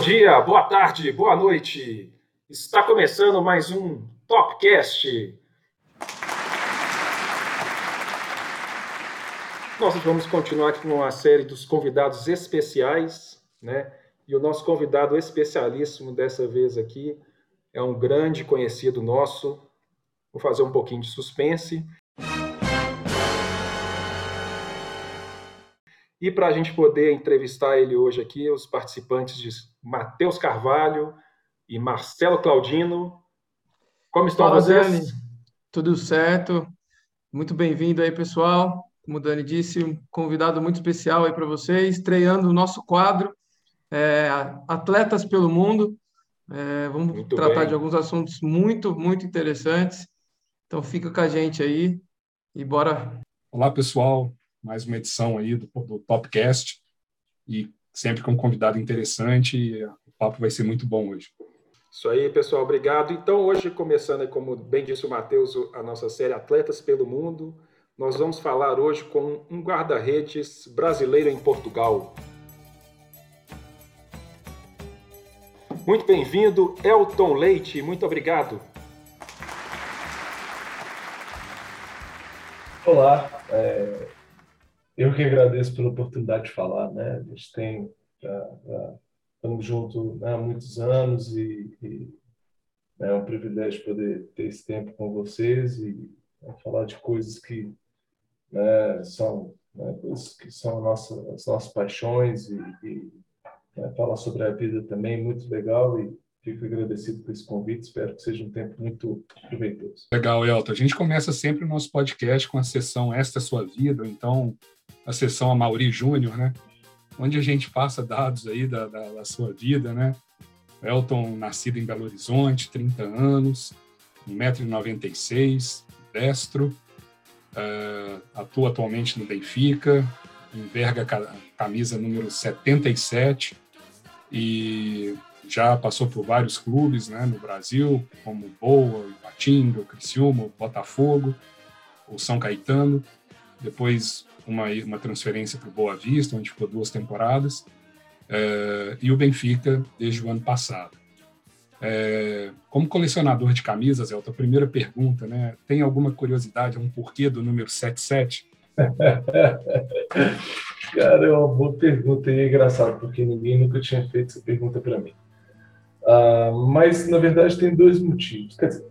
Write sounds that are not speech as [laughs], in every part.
dia, boa tarde, boa noite. Está começando mais um Topcast. Nós vamos continuar aqui com uma série dos convidados especiais, né? E o nosso convidado especialíssimo dessa vez aqui é um grande conhecido nosso. Vou fazer um pouquinho de suspense. E para a gente poder entrevistar ele hoje aqui, os participantes de Matheus Carvalho e Marcelo Claudino. Como estão Fala, vocês? Dani. Tudo certo? Muito bem-vindo aí, pessoal. Como o Dani disse, um convidado muito especial aí para vocês, estreando o nosso quadro é, Atletas pelo Mundo. É, vamos Muito tratar bem. de alguns assuntos muito, muito interessantes. Então fica com a gente aí e bora. Olá, pessoal. Mais uma edição aí do, do Topcast e sempre com um convidado interessante. E o papo vai ser muito bom hoje. Isso aí, pessoal, obrigado. Então, hoje, começando, aí, como bem disse o Matheus, a nossa série Atletas pelo Mundo, nós vamos falar hoje com um guarda-redes brasileiro em Portugal. Muito bem-vindo, Elton Leite, muito obrigado. Olá, é, eu que agradeço pela oportunidade de falar, né? A gente tem, já, já estamos juntos né, há muitos anos e, e é um privilégio poder ter esse tempo com vocês e né, falar de coisas que né, são né, coisas que são nossa, as nossas paixões e, e né, falar sobre a vida também muito legal e fico agradecido por esse convite. Espero que seja um tempo muito proveitoso. Legal, Elton. A gente começa sempre o nosso podcast com a sessão Esta é Sua Vida, então a sessão Amauri Júnior, né? Onde a gente passa dados aí da, da, da sua vida, né? Elton, nascido em Belo Horizonte, 30 anos, 1,96m, destro, uh, atua atualmente no Benfica, enverga camisa número 77 e já passou por vários clubes né, no Brasil, como Boa, Ipatinga, Criciúma, Botafogo, o São Caetano. Depois uma, uma transferência para o Boa Vista, onde ficou duas temporadas. É, e o Benfica desde o ano passado. É, como colecionador de camisas, Elton, a primeira pergunta, né? Tem alguma curiosidade, um porquê do número 77? [laughs] Cara, é uma boa pergunta e é engraçado, porque ninguém nunca tinha feito essa pergunta para mim. Uh, mas, na verdade, tem dois motivos, quer dizer,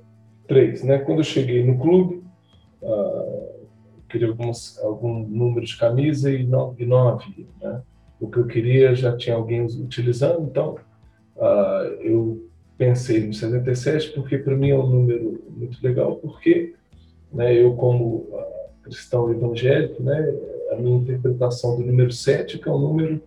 três. Né? Quando eu cheguei no clube, uh, queria alguns, algum número de camisa e não, e não havia. Né? O que eu queria já tinha alguém utilizando, então uh, eu pensei no 77 porque para mim é um número muito legal, porque né, eu como cristão evangélico, né, a minha interpretação do número 7, que é um número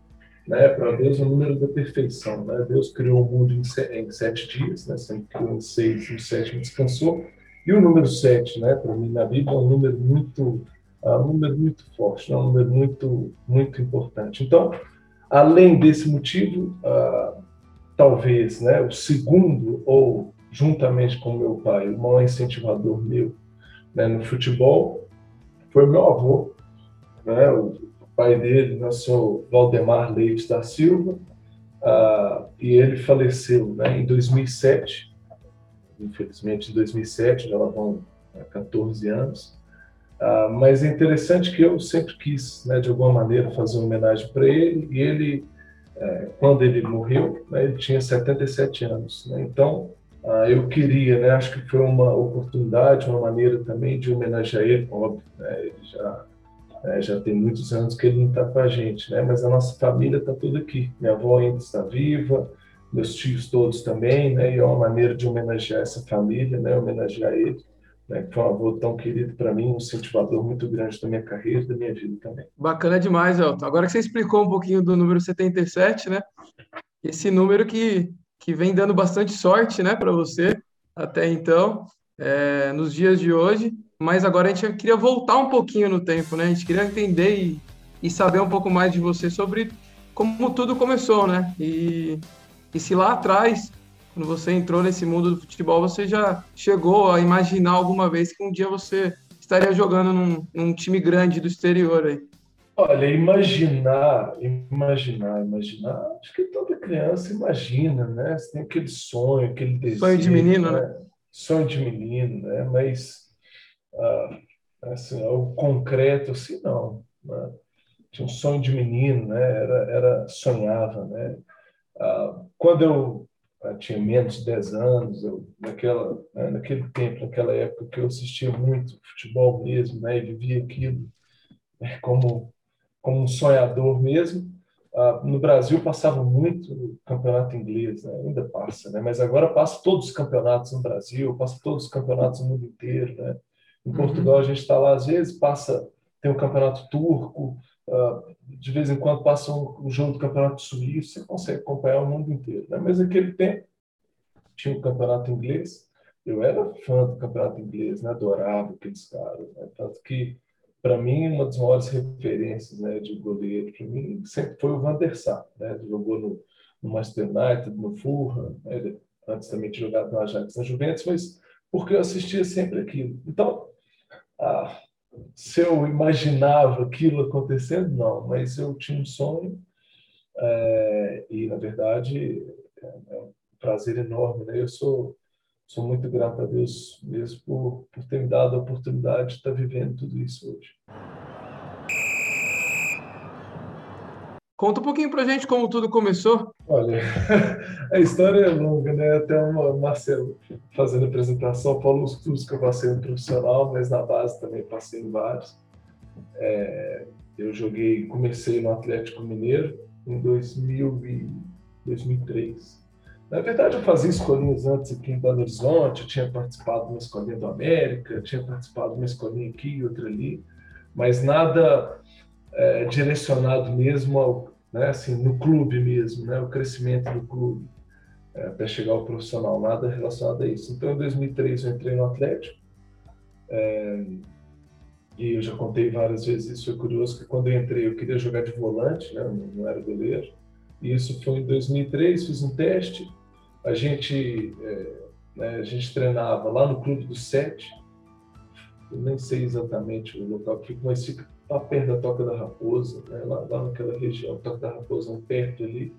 né, para Deus é o número da perfeição. Né? Deus criou o mundo em, sete, em sete dias, né? sempre criou em seis, no sétimo descansou. E o número sete, né, para mim na Bíblia, é um número muito, uh, um número muito forte, é um número muito, muito importante. Então, além desse motivo, uh, talvez, né, o segundo ou juntamente com meu pai, o maior incentivador meu né, no futebol foi meu avô, né, o pai dele, né, o senhor Valdemar Leite da Silva, uh, e ele faleceu né, em 2007, infelizmente em 2007, já lá vão 14 anos, uh, mas é interessante que eu sempre quis, né, de alguma maneira, fazer uma homenagem para ele, e ele, uh, quando ele morreu, né, ele tinha 77 anos, né, então uh, eu queria, né, acho que foi uma oportunidade, uma maneira também de homenagear ele, óbvio, né, ele já é, já tem muitos anos que ele não está com a gente, né? Mas a nossa família está toda aqui. Minha avó ainda está viva, meus tios todos também, né? E é uma maneira de homenagear essa família, né? Homenagear ele, né? Que foi um avô tão querido para mim, um incentivador muito grande da minha carreira, da minha vida também. Bacana demais, Elton. Agora que você explicou um pouquinho do número 77, né? Esse número que, que vem dando bastante sorte, né, para você até então, é, nos dias de hoje mas agora a gente queria voltar um pouquinho no tempo, né? A gente queria entender e, e saber um pouco mais de você sobre como tudo começou, né? E, e se lá atrás, quando você entrou nesse mundo do futebol, você já chegou a imaginar alguma vez que um dia você estaria jogando num, num time grande do exterior aí? Olha, imaginar, imaginar, imaginar, acho que toda criança imagina, né? Você tem aquele sonho, aquele desejo. Sonho de menino, né? né? Sonho de menino, né? Mas ah, assim, o concreto, assim, não. Né? Tinha um sonho de menino, né? Era, era sonhava, né? Ah, quando eu ah, tinha menos de 10 anos, eu, naquela, né? naquele tempo, naquela época que eu assistia muito futebol mesmo, né? E vivia aquilo né? como como um sonhador mesmo. Uh, no Brasil passava muito o campeonato inglês, né? ainda passa, né? mas agora passa todos os campeonatos no Brasil, passa todos os campeonatos no mundo inteiro. Né? Em Portugal uhum. a gente está lá, às vezes passa, tem um campeonato turco, de vez em quando passa um, jogo do campeonato suíço, você consegue acompanhar o mundo inteiro. Né? Mas naquele tempo tinha um campeonato inglês, eu era fã do campeonato inglês, né? adorava aqueles caras, né? tanto que para mim, uma das maiores referências né, de goleiro, para mim, sempre foi o Van der Sar. Né? Jogou no, no Manchester United, no Fulham, né? antes também de jogar no Ajax na Juventus, mas porque eu assistia sempre aquilo. Então, ah, se eu imaginava aquilo acontecendo, não, mas eu tinha um sonho é, e, na verdade, é, é um prazer enorme. Né? Eu sou sou muito grato a Deus mesmo por, por ter me dado a oportunidade de estar vivendo tudo isso hoje. Conta um pouquinho pra gente como tudo começou. Olha, [laughs] a história é longa, né? Até o Marcelo fazendo a apresentação falou os que eu passei no profissional, mas na base também passei em vários. É, eu joguei, comecei no Atlético Mineiro em 2000 e 2003. Na verdade, eu fazia escolinhas antes aqui em Belo Horizonte, eu tinha participado de uma escolinha do América, tinha participado de uma escolinha aqui e outra ali, mas nada é, direcionado mesmo ao, né, assim, no clube mesmo, né, o crescimento do clube, é, até chegar ao profissional, nada relacionado a isso. Então, em 2003, eu entrei no Atlético, é, e eu já contei várias vezes isso, foi curioso que quando eu entrei eu queria jogar de volante, né, não era goleiro, e isso foi em 2003, fiz um teste, a gente, é, né, a gente treinava lá no Clube do Sete, eu nem sei exatamente o local que fica, mas fica lá perto da Toca da Raposa, né, lá, lá naquela região, Toca da Raposa, perto ali,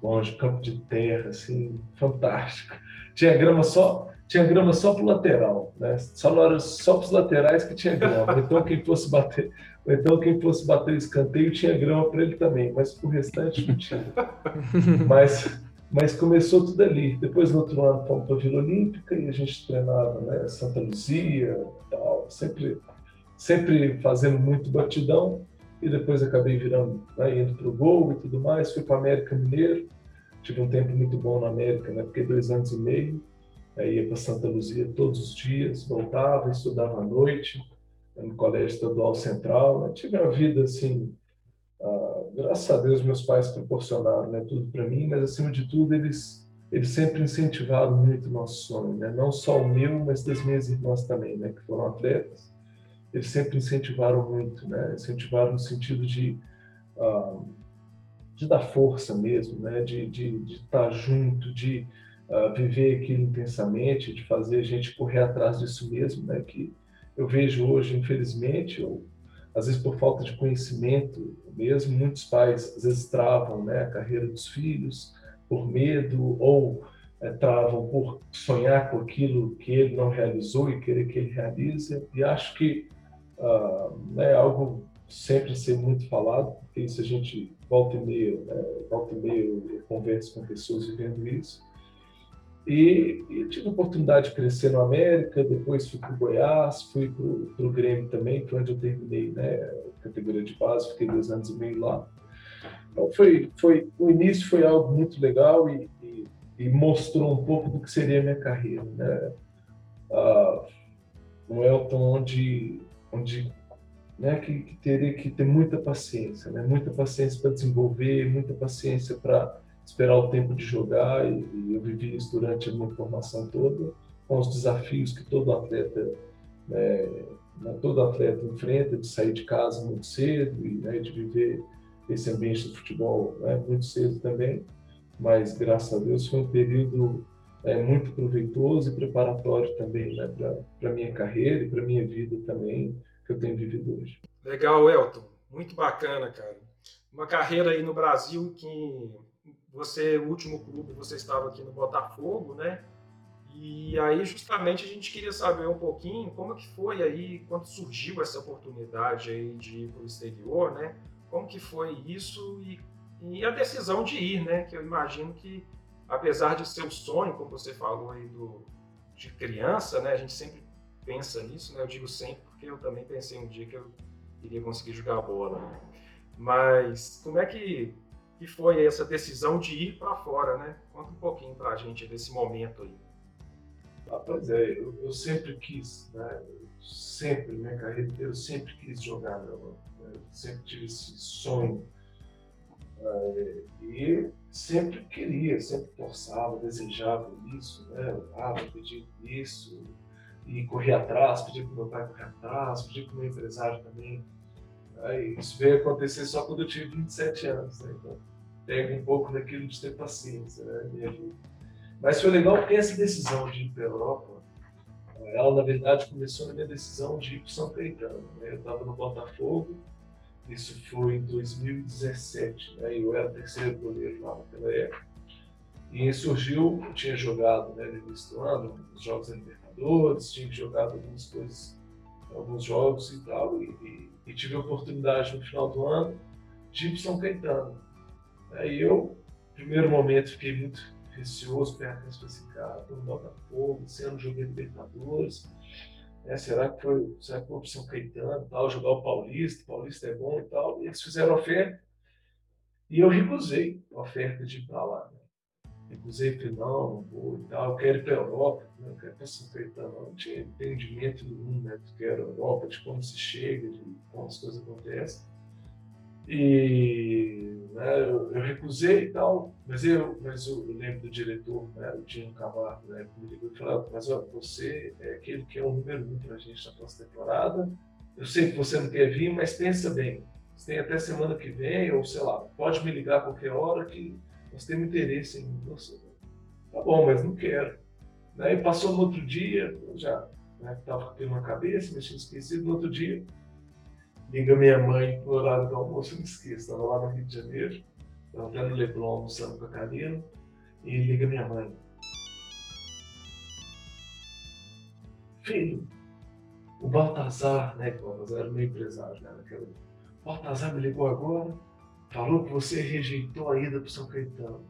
longe, campo de terra, assim, fantástico. Tinha grama só, tinha grama só pro lateral, né? Só na só para os laterais que tinha grama. Então quem fosse bater, então quem fosse bater o escanteio tinha grama para ele também, mas o restante não tinha. [laughs] Mas mas começou tudo ali. Depois, no outro ano, fomos para a Vila Olímpica e a gente treinava né, Santa Luzia tal, sempre, sempre fazendo muito batidão. E depois acabei virando, né, indo para o Gol e tudo mais. Fui para América Mineiro, tive um tempo muito bom na América, né, fiquei dois anos e meio. Aí ia para Santa Luzia todos os dias, voltava, estudava à noite, no Colégio Estadual Central. Né, tive uma vida assim ah, graças a Deus meus pais proporcionaram né, tudo para mim, mas acima de tudo eles eles sempre incentivaram muito o nosso sonho, né? não só o meu, mas das minhas irmãs também, né, que foram atletas. Eles sempre incentivaram muito, né? incentivaram no sentido de, uh, de dar força mesmo, né? de, estar junto, de uh, viver aquilo intensamente, de fazer a gente correr atrás disso mesmo, né? que eu vejo hoje, infelizmente, às vezes por falta de conhecimento mesmo, muitos pais às vezes travam né, a carreira dos filhos por medo ou é, travam por sonhar com aquilo que ele não realizou e querer que ele realize. E acho que uh, é algo sempre a ser muito falado, porque isso a gente volta e meia, né, volta e meia eu converso com pessoas vivendo isso. E, e, tive a oportunidade de crescer no América, depois fui para o Goiás, fui para o Grêmio também, que é onde eu terminei né, categoria de base, fiquei dois anos e meio lá. Então foi, foi, o início foi algo muito legal e, e, e mostrou um pouco do que seria a minha carreira. Né? Ah, um Elton onde, onde né, que, que teria que ter muita paciência, né? muita paciência para desenvolver, muita paciência para esperar o tempo de jogar e, e, eu vivi isso durante a minha formação toda, com os desafios que todo atleta, né, né, todo atleta enfrenta, de sair de casa muito cedo e né, de viver esse ambiente do futebol né, muito cedo também, mas graças a Deus foi um período é, muito proveitoso e preparatório também né, para a minha carreira e para a minha vida também que eu tenho vivido hoje. Legal, Elton. Muito bacana, cara. Uma carreira aí no Brasil que você, o último clube, você estava aqui no Botafogo, né? E aí, justamente, a gente queria saber um pouquinho como que foi aí, quando surgiu essa oportunidade aí de ir para o exterior, né? Como que foi isso e, e, a decisão de ir, né? Que eu imagino que, apesar de ser o sonho, como você falou aí do, de criança, né? A gente sempre pensa nisso, né? Eu digo sempre porque eu também pensei um dia que eu iria conseguir jogar bola. Né? Mas como é que, que foi essa decisão de ir para fora, né? Conta um pouquinho para a gente desse momento aí. Ah, pois é, eu, eu, sempre quis, né? sempre, minha carreira eu sempre quis jogar. Né? Eu sempre tive esse sonho. É, e sempre queria, sempre forçava, desejava isso, né? Orava, pedia isso, e corria atrás, pedia para meu pai correr atrás, pedia para o meu empresário também. Aí, isso veio acontecer só quando eu tive 27 anos, né? Então, pega um pouco daquilo de ter paciência, né? Minha vida. Mas foi legal porque essa decisão de ir para a Europa, ela na verdade começou na minha decisão de ir para São Caetano. Né? Eu estava no Botafogo, isso foi em 2017, né? eu era terceiro goleiro lá naquela época. E surgiu, eu tinha jogado né, no início do ano, os Jogos da Libertadores, tinha jogado algumas coisas, alguns jogos e tal, e, e, e tive a oportunidade no final do ano de ir para São Caetano. Aí eu, no primeiro momento, fiquei muito receoso, perto de assim, cara, no Botafogo, sendo joguei Libertadores, né? será que foi, será que foi opção Caetano, tal, jogar o Paulista, o Paulista é bom e tal, e eles fizeram oferta, e eu recusei a oferta de ir para lá, né? Recusei, falei, não, não vou e tal, eu quero ir para a Europa, né? eu quero ir para São Caetano, não tinha entendimento nenhum, né, do que era Europa, de como se chega, de como as coisas acontecem. E né, eu, eu, recusei e tal, mas eu, mas eu, lembro do diretor, né, o Dino Camargo, né, me ligou e falou: Mas ó, você é aquele que é o número um para a gente na próxima temporada. Eu sei que você não quer vir, mas pensa bem. Você tem até semana que vem, ou sei lá, pode me ligar a qualquer hora que nós temos interesse em você. Tá bom, mas não quero. Né, e passou no outro dia, eu já estava né, com na cabeça, tinha esquecido. No outro dia, liga minha mãe no horário do almoço, eu me esqueço, estava lá no Rio de Janeiro, estava até no Leblon almoçando com a Karina, e liga minha mãe. Filho, o Baltazar, né, Baltazar era meu empresário né, naquela O Baltazar me ligou agora, falou que você rejeitou a ida para São Caetano.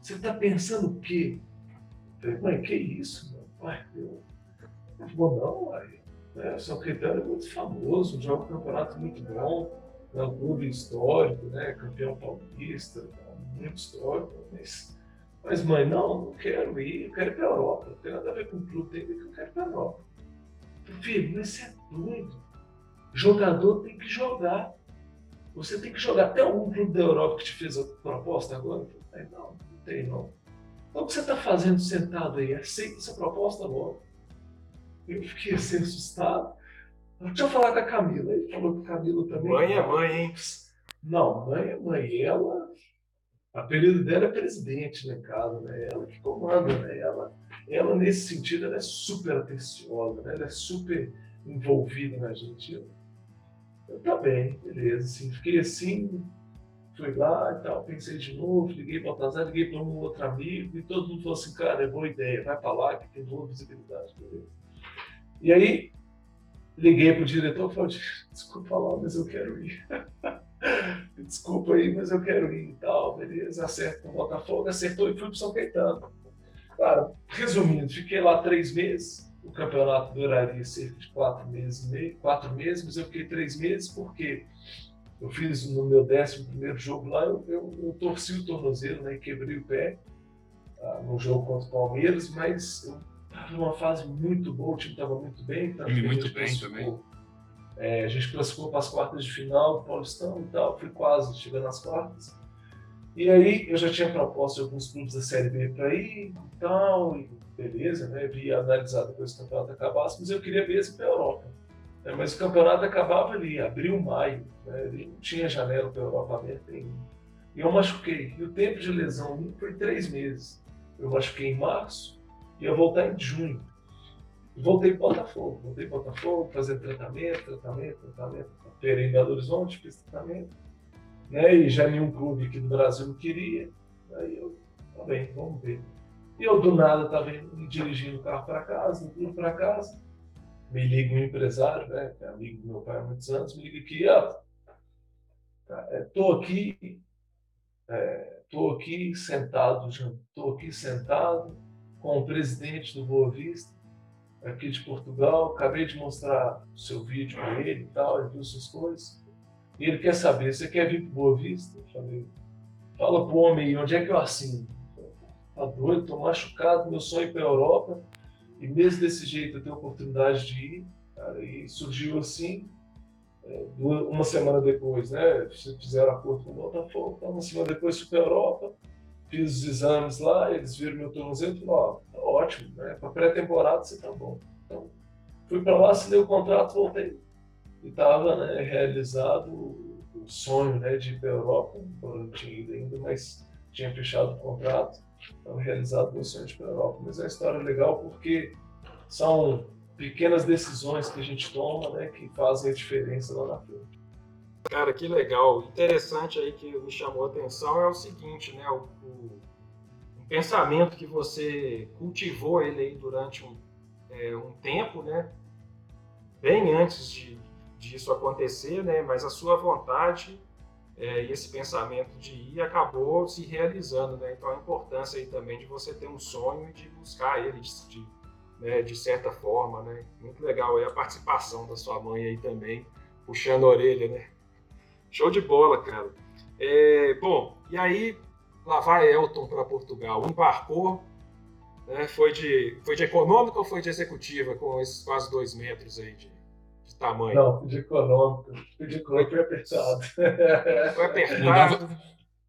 Você está pensando o quê? Eu falei, mãe, que isso? Meu pai, eu... Falou, não, aí né? O São Caetano é muito famoso, joga um campeonato muito bom, é um clube histórico, né? campeão paulista, é muito histórico. Mas, mas, mãe, não, não quero ir, eu quero ir para a Europa. Não tem nada a ver com o clube, tem que eu quero ir para a Europa. Filho, mas você é doido. Jogador tem que jogar. Você tem que jogar. Até algum clube da Europa que te fez a proposta agora? Falei, não, não tem não. Então o que você está fazendo sentado aí? Aceita essa proposta logo. Eu fiquei assim assustado. Deixa eu falar com a Camila. Ele falou que o Camila também. Mãe é mãe, hein? Não, mãe é mãe. Ela. O apelido dela é presidente na né, casa, né? Ela que comanda, né? Ela, ela, nesse sentido, ela é super atenciosa, né? Ela é super envolvida na gente. Eu, eu tá bem, beleza. Assim, fiquei assim, fui lá e tal, pensei de novo, liguei para o Baltazar, liguei para um outro amigo e todo mundo falou assim, cara, é boa ideia, vai para lá que tem boa visibilidade, beleza. E aí liguei para o diretor e falei, [laughs] desculpa lá, mas eu quero ir. [laughs] desculpa aí, mas eu quero ir e tal, beleza, acerto o Botafogo, acertou e fui para São Caetano. Cara, resumindo, fiquei lá três meses, o campeonato duraria cerca de quatro meses e meio, quatro meses, mas eu fiquei três meses porque eu fiz no meu décimo primeiro jogo lá, eu, eu, eu torci o tornozelo, né, quebrei o pé ah, no jogo contra o Palmeiras, mas eu estava numa fase muito boa, o time estava muito bem. Tá? muito bem também. É, a gente classificou para as quartas de final do Paulistão e tal, fui quase chegando nas quartas. E aí eu já tinha proposto alguns clubes da Série B para ir e tal, e beleza, né? Vi analisar depois que o campeonato acabasse, mas eu queria mesmo para a Europa. Né? Mas o campeonato acabava ali, abril, maio, né? Ele não tinha janela para a Europa aberta ainda. E eu machuquei. E o tempo de lesão foi três meses. Eu machuquei em março, ia voltar em junho. voltei para Botafogo. Voltei para Botafogo, fazer tratamento, tratamento, tratamento. Operei em Belo Horizonte, fiz tratamento. Né? E já nenhum clube aqui do Brasil não queria. Aí eu, tá bem, vamos ver. E eu do nada estava dirigindo o carro para casa, indo para casa. Me liga um empresário, né, é amigo do meu pai há muitos anos, me liga aqui, ó, estou tá, aqui, estou é, aqui sentado, estou aqui sentado com o presidente do Boa Vista, aqui de Portugal, acabei de mostrar o seu vídeo para ele e tal, ele viu suas coisas, e ele quer saber, você quer vir para Boa Vista? Eu falei, fala para o homem aí, onde é que eu assino? Tá doido, tô machucado, meu sonho é ir para a Europa, e mesmo desse jeito eu tenho a oportunidade de ir, cara, e surgiu assim, é, uma semana depois, né, fizeram acordo com o Botafogo, então uma semana depois fui para a Europa, fiz os exames lá, eles viram meu tornozelo e falaram, ó, tá ótimo, né, para pré-temporada você tá bom. Então, fui para lá, assinei o contrato, voltei. E estava né, realizado o sonho né, de ir para Europa, não tinha ido ainda, mas tinha fechado o contrato, estava realizado o sonho de ir para Europa. Mas é uma história legal porque são pequenas decisões que a gente toma, né, que fazem a diferença lá na frente. Cara, que legal. Interessante aí que me chamou a atenção é o seguinte, né, o, o, o pensamento que você cultivou ele aí durante um, é, um tempo, né, bem antes de disso acontecer, né, mas a sua vontade é, e esse pensamento de ir acabou se realizando, né? Então a importância aí também de você ter um sonho e de buscar ele, de, de né, de certa forma, né? Muito legal aí a participação da sua mãe aí também, puxando a orelha, né? Show de bola, cara. É, bom, e aí lá vai Elton para Portugal, embarcou, né? Foi de, foi de econômica ou foi de executiva com esses quase dois metros aí de, de tamanho? Não, de econômica. De econômica foi apertado. [laughs] Foi apertado.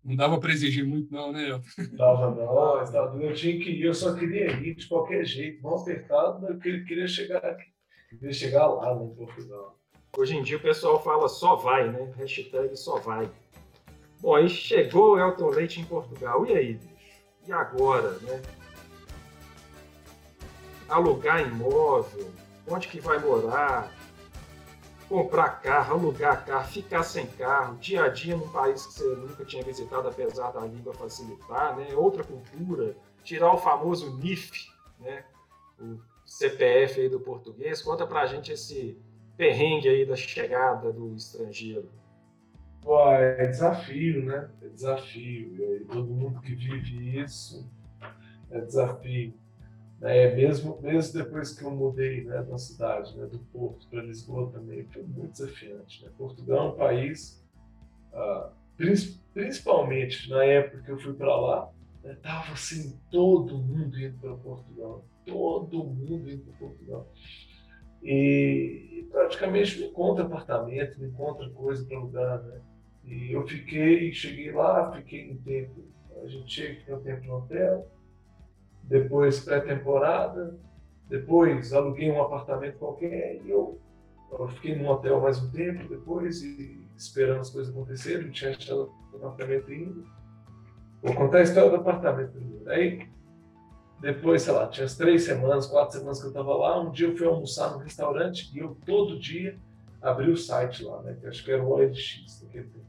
Não dava para exigir muito, não, né? Dava, não. Eu tinha que ir, eu só queria ir de qualquer jeito, não apertado, mas eu queria chegar aqui. Queria chegar lá no Portugal. Hoje em dia o pessoal fala só vai, né? Hashtag só vai. Bom, aí chegou o Elton Leite em Portugal. E aí, bicho? E agora, né? Alugar imóvel, onde que vai morar? comprar carro, alugar carro, ficar sem carro, dia a dia num país que você nunca tinha visitado, apesar da língua facilitar, né? outra cultura, tirar o famoso NIF, né? o CPF aí do português. Conta pra gente esse perrengue aí da chegada do estrangeiro. Pô, é desafio, né? É desafio. E todo mundo que vive isso é desafio. Né? Mesmo, mesmo depois que eu mudei né, da cidade, né, do Porto para Lisboa também, foi muito desafiante. Né? Portugal é um país, ah, principalmente na época que eu fui para lá, né, tava assim, todo mundo indo para Portugal, todo mundo indo para Portugal. E, praticamente não encontra apartamento, não encontra coisa para alugar, né? E eu fiquei, cheguei lá, fiquei um tempo, a gente chega, fica um tempo no hotel, depois pré-temporada, depois aluguei um apartamento qualquer e eu, eu, fiquei num hotel mais um tempo depois e esperando as coisas acontecerem, não tinha achado o apartamento ainda. Vou contar a história do apartamento primeiro. Aí, depois, sei lá, tinha as três semanas, quatro semanas que eu estava lá, um dia eu fui almoçar no restaurante e eu todo dia abri o site lá, né, acho que era o OLX naquele tempo.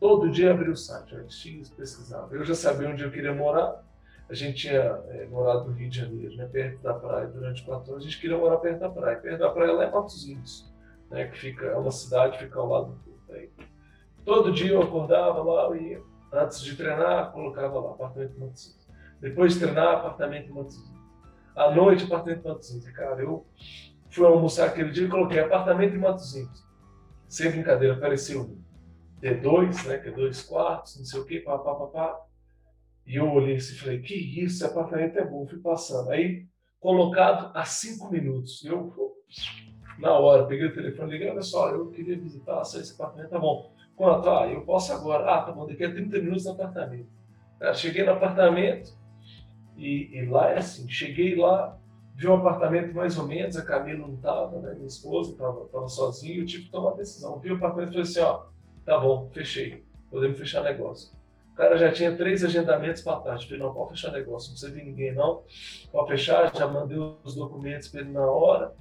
Todo dia abri o site, OLX, pesquisava. Eu já sabia onde eu queria morar, a gente tinha é, morado no Rio de Janeiro, né, perto da praia, durante quatro anos, a gente queria morar perto da praia. Perto da praia lá é Matosinhos, né, que fica, é uma cidade que fica ao lado do Porto. Aí, todo dia eu acordava lá, ia, antes de treinar, colocava lá, apartamento Matosinhos. Depois de treinar, apartamento em Matosinhos. À noite, apartamento em Matosinhos. Cara, eu fui almoçar aquele dia e coloquei apartamento em Matosinhos. Sem brincadeira, apareceu um D2, né, que é dois quartos, não sei o quê, papapá. Pá, pá, pá. E eu olhei assim e falei, que isso, esse apartamento é bom. Fui passando. Aí, colocado a cinco minutos. Eu, na hora, peguei o telefone, liguei, olha só, eu queria visitar só esse apartamento, tá bom. Quanto? Ah, eu posso agora. Ah, tá bom, daqui a 30 minutos no apartamento. cheguei no apartamento e, e, lá é assim, cheguei lá, vi um apartamento mais ou menos, a Camila não estava, né, minha esposa estava tava sozinha, eu tive que tomar uma decisão. Vi o apartamento e falei assim, ó, tá bom, fechei, podemos fechar negócio. O cara já tinha três agendamentos para tarde. Falei, não, pode fechar negócio, não precisa vir ninguém não. Pode fechar, já mandei os documentos para ele na hora.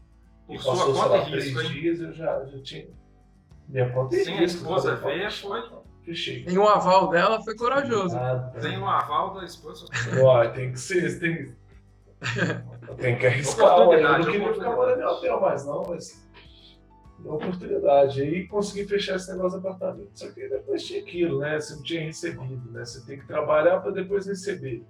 E passou, sei lá, três risco, dias, eu já, já tinha. Minha conta Sim, a esposa veio, foi. Fechei. Tem um aval dela, foi corajoso. Ah, tem um aval da esposa. Uai, tem que ser, tem, [laughs] tem que arriscar. Eu não queria ficar morando em hotel mais, não, mas uma oportunidade. Aí consegui fechar esse negócio de apartamento. Só que depois tinha aquilo, né? Você não tinha recebido, né? Você tem que trabalhar para depois receber.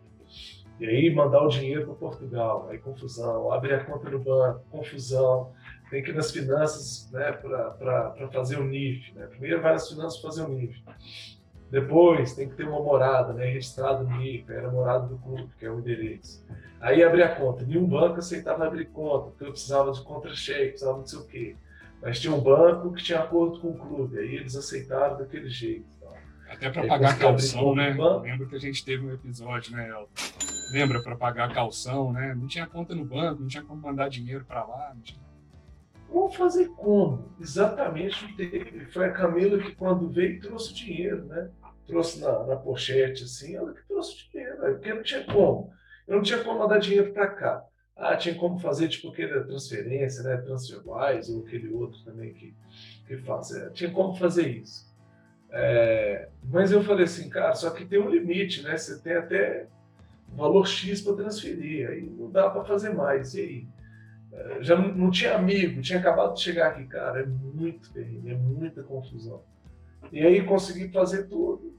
E aí mandar o dinheiro para Portugal, aí confusão, abrir a conta no banco, confusão. Tem que ir nas finanças né, para fazer o NIF. Né? Primeiro vai nas finanças para fazer o NIF. Depois tem que ter uma morada, né, registrada no NIF, era a morada do clube, que é o endereço. Aí abrir a conta. Nenhum banco aceitava abrir conta, porque eu precisava de contra-cheque, precisava de não sei o quê. Mas tinha um banco que tinha acordo com o clube, aí eles aceitaram daquele jeito. Então. Até para pagar calção, né? Lembro que a gente teve um episódio, né, Elton? Lembra para pagar calção, né? Não tinha conta no banco, não tinha como mandar dinheiro para lá. Tinha... Vamos fazer como? Exatamente teve. Foi a Camila que, quando veio, trouxe dinheiro, né? Trouxe na, na pochete, assim, ela que trouxe dinheiro, né? porque não tinha como. Eu não tinha como mandar dinheiro para cá. Ah, tinha como fazer tipo aquele transferência, né? TransferWise ou aquele outro também que, que faz. É, tinha como fazer isso. É, mas eu falei assim, cara, só que tem um limite, né? Você tem até valor X para transferir, aí não dá para fazer mais. E aí? É, já não, tinha amigo, tinha acabado de chegar aqui, cara. É muito terrível, é muita confusão. E aí consegui fazer tudo.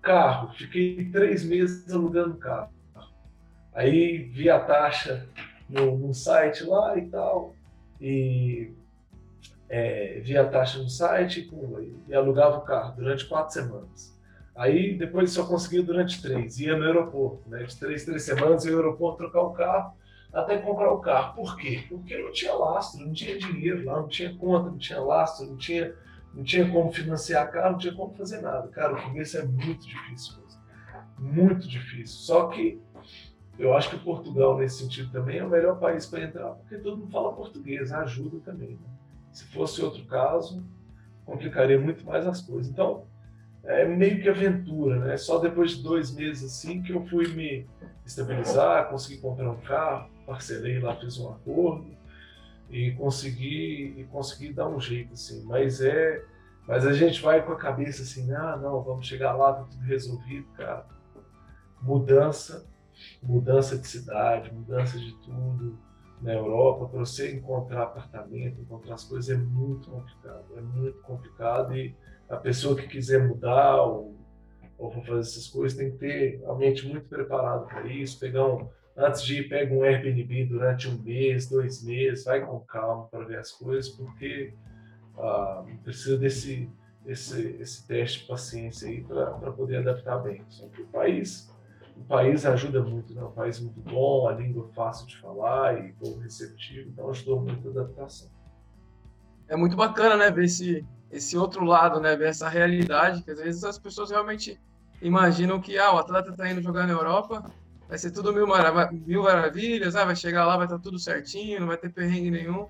Carro, fiquei três meses alugando carro. Aí vi a taxa no, no site lá e tal, e é, via a taxa no site e alugava o carro durante quatro semanas. Aí depois só conseguia durante três, ia no aeroporto, né? De três, três semanas ia no aeroporto trocar o carro até comprar o carro. Por quê? Porque não tinha lastro, não tinha dinheiro lá, não tinha conta, não tinha lastro, não tinha, não tinha como financiar carro, não tinha como fazer nada. Cara, o começo é muito difícil mesmo. Muito difícil. Só que eu acho que Portugal, nesse sentido, também é o melhor país para entrar, porque todo mundo fala português, ajuda também. Né? Se fosse outro caso, complicaria muito mais as coisas. Então, é meio que aventura, né? Só depois de dois meses assim que eu fui me estabilizar, consegui comprar um carro, parcelei lá, fiz um acordo e consegui e consegui dar um jeito assim. Mas é, mas a gente vai com a cabeça assim, ah, não, vamos chegar lá, tá tudo resolvido, cara. Mudança mudança de cidade, mudança de tudo na Europa, para você encontrar apartamento, encontrar as coisas é muito complicado, é muito complicado e a pessoa que quiser mudar ou, ou fazer essas coisas tem que ter a mente muito preparada para isso, pegar um, antes de ir, pega um Airbnb durante um mês, dois meses, vai com calma para ver as coisas, porque ah, precisa desse, esse, teste de paciência aí para poder adaptar bem. Só que o país o país ajuda muito, né? Um país muito bom, a língua fácil de falar e povo receptivo, então ajudou muito a adaptação. É muito bacana, né, ver esse, esse outro lado, né, ver essa realidade, que às vezes as pessoas realmente imaginam que ah, o atleta está indo jogar na Europa, vai ser tudo mil, marav mil maravilhas, ah, vai chegar lá, vai estar tá tudo certinho, não vai ter perrengue nenhum.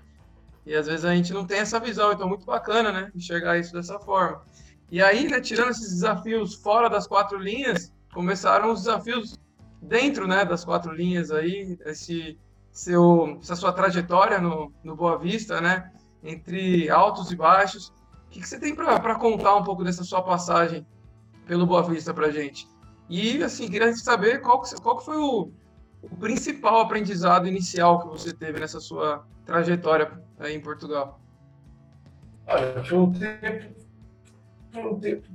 E às vezes a gente não tem essa visão, então é muito bacana, né, enxergar isso dessa forma. E aí, né, tirando esses desafios fora das quatro linhas, começaram os desafios dentro né, das quatro linhas aí, esse seu, essa sua trajetória no, no Boa Vista, né, entre altos e baixos. O que, que você tem para contar um pouco dessa sua passagem pelo Boa Vista para gente? E, assim, queria saber qual, que, qual que foi o, o principal aprendizado inicial que você teve nessa sua trajetória aí em Portugal. Olha, foi um tempo, foi um tempo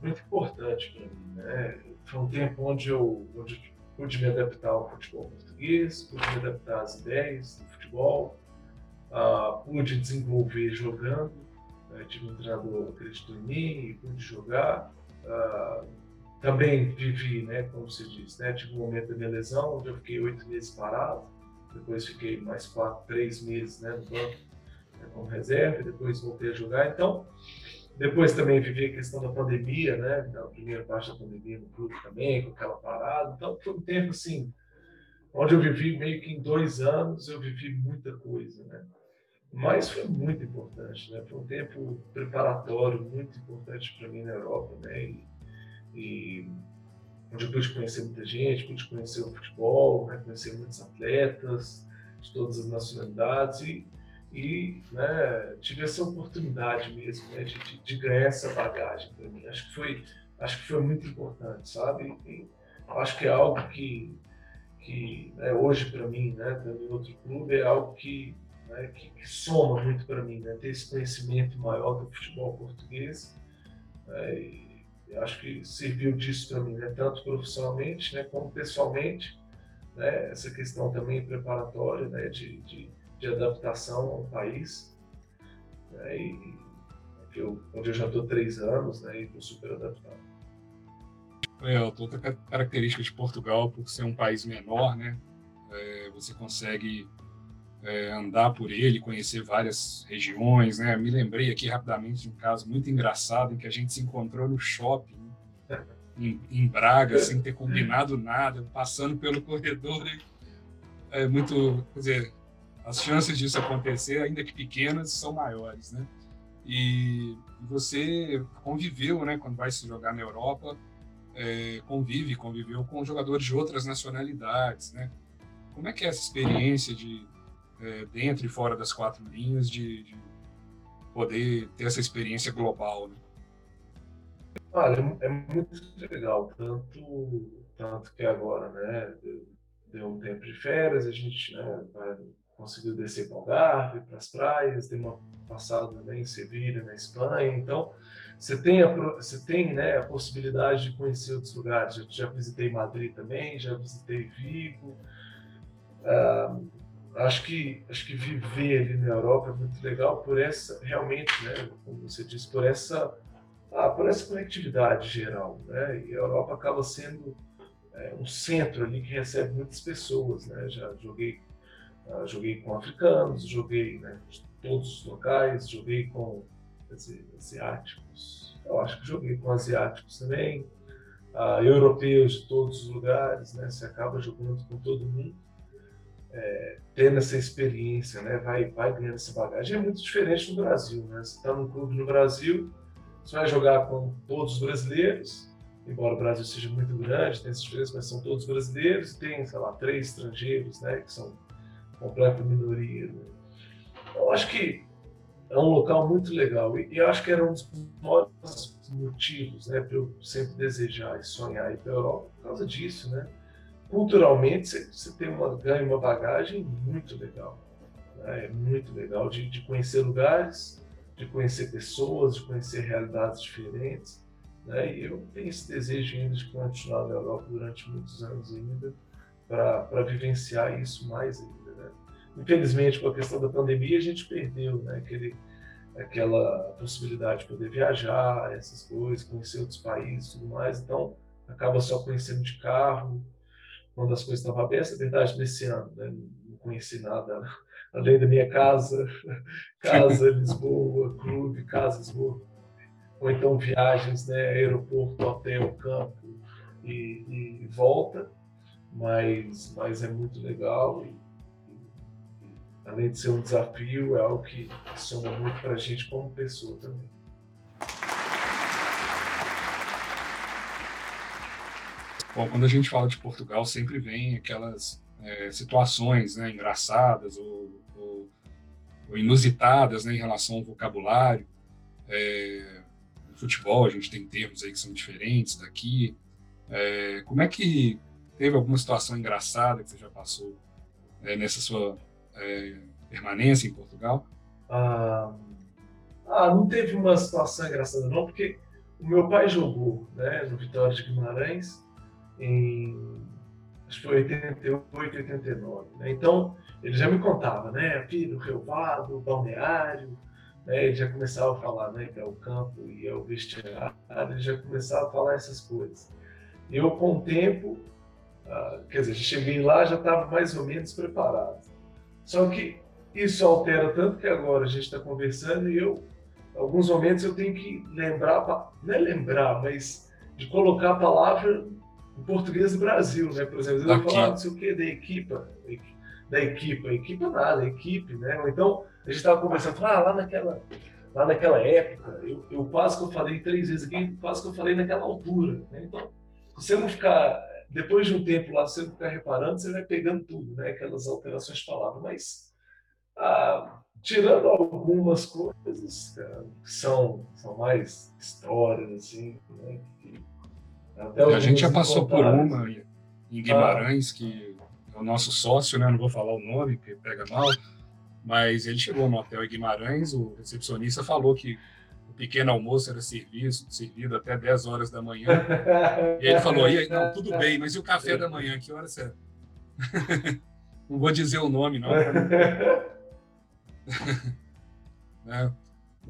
muito importante para mim. Né? Foi um tempo onde eu, onde pude me adaptar ao futebol português, pude me adaptar às ideias do futebol, uh, pude desenvolver jogando. Né? Tive um treinador que acreditou em mim e pude jogar. Uh, também vivi, né, como se diz, né, tive um momento da minha lesão onde eu fiquei oito meses parado, depois fiquei mais quatro, três meses né, no banco né, como reserva, depois voltei a jogar. Então, depois também vivi a questão da pandemia, né? A primeira parte da pandemia no clube também, com aquela parada. Então, foi um tempo assim, onde eu vivi meio que em dois anos, eu vivi muita coisa, né? Mas foi muito importante, né? Foi um tempo preparatório muito importante para mim na Europa, né? E, e onde eu pude conhecer muita gente, pude conhecer o futebol, né, conhecer muitos atletas de todas as nacionalidades e, e né, tive essa oportunidade mesmo né, de, de, ganhar essa bagagem para mim. Acho que foi acho que foi muito importante, sabe? E acho que é algo que que né, hoje para mim, né, também outro clube é algo que, né, que, que soma muito para mim, né, ter esse conhecimento maior do futebol português. Né, eu acho que serviu disso para mim, né? tanto profissionalmente né? como pessoalmente. Né? Essa questão também preparatória né? de, de, de adaptação ao país. Né? E, eu, onde eu já estou três anos né? e estou super adaptado. É, outra característica de Portugal, por ser um país menor, né? É, você consegue é, andar por ele, conhecer várias regiões, né? Me lembrei aqui rapidamente de um caso muito engraçado em que a gente se encontrou no shopping em, em Braga, sem ter combinado nada, passando pelo corredor. Né? É muito, quer dizer, as chances disso acontecer, ainda que pequenas, são maiores, né? E você conviveu, né? Quando vai se jogar na Europa, é, convive, conviveu com jogadores de outras nacionalidades, né? Como é que é essa experiência de é, dentro e fora das quatro linhas de, de, poder ter essa experiência global. Né? Olha, é muito legal, tanto, tanto que agora, né, deu um tempo de férias, a gente né, conseguiu descer para o Algarve, para as praias, tem uma passada também em Sevilha, na Espanha, então você tem a, você tem, né, a possibilidade de conhecer outros lugares, já, já visitei Madrid também, já visitei Vigo, uh, acho que acho que viver ali na Europa é muito legal por essa realmente né como você disse por essa ah, por essa conectividade geral né? E a Europa acaba sendo é, um centro ali que recebe muitas pessoas né? Já joguei uh, joguei com africanos joguei né, de todos os locais joguei com dizer, asiáticos eu acho que joguei com asiáticos também uh, europeus de todos os lugares né? Você acaba jogando com todo mundo é, tendo essa experiência, né, vai, vai ganhando essa bagagem. É muito diferente no Brasil. Né? Você está num clube no Brasil, você vai jogar com todos os brasileiros, embora o Brasil seja muito grande, tem essas diferenças, mas são todos brasileiros, tem, sei lá, três estrangeiros, né, que são completa minoria. Né? Eu acho que é um local muito legal e, acho que era um dos maiores motivos né, para eu sempre desejar e sonhar ir para a Europa por causa disso, né? Culturalmente você, tem uma ganha uma bagagem muito legal né? é muito legal de, de, conhecer lugares de conhecer pessoas de conhecer realidades diferentes né? e eu tenho esse desejo ainda de continuar na Europa durante muitos anos ainda para vivenciar isso mais ainda né? infelizmente com a questão da pandemia a gente perdeu né? aquele aquela possibilidade de poder viajar essas coisas conhecer outros países tudo mais então acaba só conhecendo de carro quando as coisas estavam abertas, é verdade, nesse ano, né? não conheci nada além da minha casa, [laughs] casa Lisboa, clube, casa Lisboa, ou então viagens, né, aeroporto, hotel, campo e, e volta, mas, mas é muito legal e, além de ser um desafio, é algo que soma muito para a gente como pessoa também. Bom, quando a gente fala de Portugal, sempre vem aquelas é, situações né, engraçadas ou, ou, ou, inusitadas né, em relação ao vocabulário. É, no futebol, a gente tem termos aí que são diferentes daqui. É, como é que teve alguma situação engraçada que você já passou é, nessa sua é, permanência em Portugal? Ah, ah, não teve uma situação engraçada não, porque o meu pai jogou né, no Vitória de Guimarães em acho que foi 88, 89. Né? Então, ele já me contava, né? Filho, Relvado, Balneário, né? ele já começava a falar né, que é o campo e é o vestiário, ele já começava a falar essas coisas. Eu, com o tempo, uh, quer dizer, cheguei lá já estava mais ou menos preparado. Só que isso altera tanto que agora a gente está conversando e eu, alguns momentos, eu tenho que lembrar, não é lembrar, mas de colocar a palavra português do Brasil, né? Por exemplo, eu vou falar não sei o que da equipa, da equipa, equipa nada, equipe, né? Ou então a gente estava conversando, ah, lá naquela, lá naquela época, eu, eu quase que eu falei três vezes aqui, quase que eu falei naquela altura. Né? Então, se você não ficar, depois de um tempo lá, você não ficar reparando, você vai pegando tudo, né? aquelas alterações de palavra. Mas, ah, tirando algumas coisas cara, que são, são mais histórias, assim, né? que, a gente já passou por uma em Guimarães, ah. que é o nosso sócio, né? não vou falar o nome, porque pega mal, mas ele chegou no hotel em Guimarães, o recepcionista falou que o pequeno almoço era servido, servido até 10 horas da manhã. E ele falou: e aí, não, tudo bem, mas e o café da manhã? Que hora é? [laughs] não vou dizer o nome, não. [laughs] [laughs] é,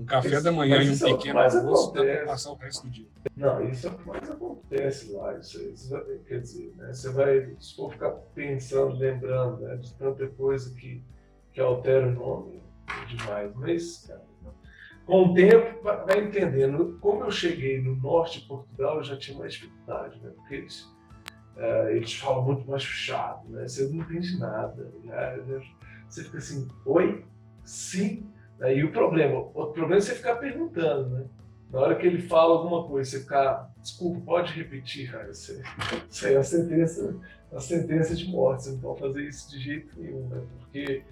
um café isso, da manhã e um é pequeno almoço dá para passar o resto do dia. Não, isso é o que mais acontece lá. Isso, isso, quer dizer, né, você vai, se for ficar pensando, lembrando né, de tanta coisa que que altera o nome demais. Mas, cara, com o tempo, vai entendendo. Como eu cheguei no norte de Portugal, eu já tinha mais dificuldade, né? Porque eles, uh, eles falam muito mais fechado, né? Você não entende nada. Né? Você fica assim, oi? Sim? E o problema, outro problema é você ficar perguntando, né? Na hora que ele fala alguma coisa, você ficar, desculpa, pode repetir, cara. Isso, isso aí é uma sentença, sentença de morte. Você não pode fazer isso de jeito nenhum, né? Porque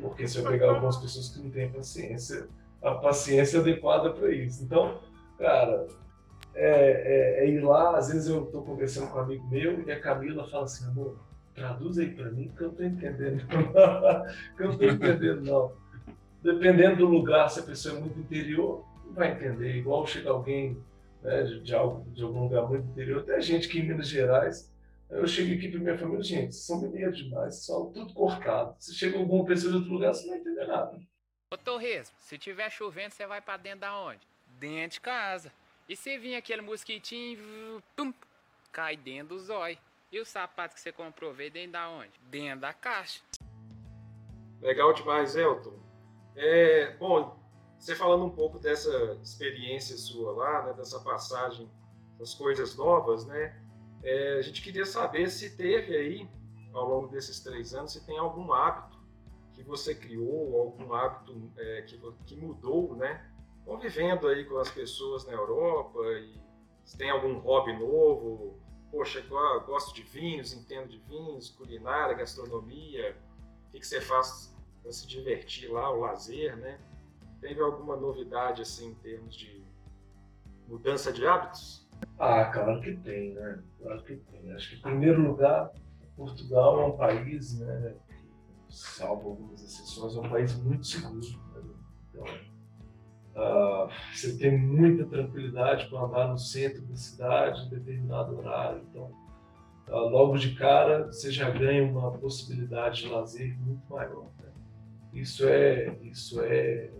porque você vai pegar algumas pessoas que não têm paciência, a paciência adequada para isso. Então, cara, é, é, é, ir lá, às vezes eu estou conversando com um amigo meu e a Camila fala assim, amor, traduz aí para mim que eu estou entendendo. [laughs] que eu não estou entendendo, não. Dependendo do lugar, se a pessoa é muito interior, não vai entender. Igual chega alguém né, de, de, algo, de algum lugar muito interior, até gente que em Minas Gerais eu cheguei aqui para minha família, gente, são mineiros demais, são tudo cortado. Se chega alguma pessoa de outro lugar, você não vai entender nada. Ô Torresmo, se tiver chovendo, você vai para dentro da onde? Dentro de casa. E se vir aquele mosquitinho, pum, cai dentro do zóio. E o sapato que você comprou veio dentro da onde? Dentro da caixa. Legal demais, Elton. É, bom, você falando um pouco dessa experiência sua lá, né, dessa passagem, das coisas novas, né? É, a gente queria saber se teve aí, ao longo desses três anos, se tem algum hábito que você criou, algum hábito é, que, que mudou, né? Convivendo aí com as pessoas na Europa e se tem algum hobby novo, poxa, gosto de vinhos, entendo de vinhos, culinária, gastronomia, o que, que você faz para se divertir lá, o lazer, né? Teve alguma novidade assim em termos de mudança de hábitos? Ah, claro que tem, né? Claro que tem. Acho que, em primeiro lugar, Portugal é um país, né, salvo algumas exceções, é um país muito seguro. Né? Então, uh, você tem muita tranquilidade para andar no centro da cidade em determinado horário. Então, uh, logo de cara, você já ganha uma possibilidade de lazer muito maior. Isso é, isso é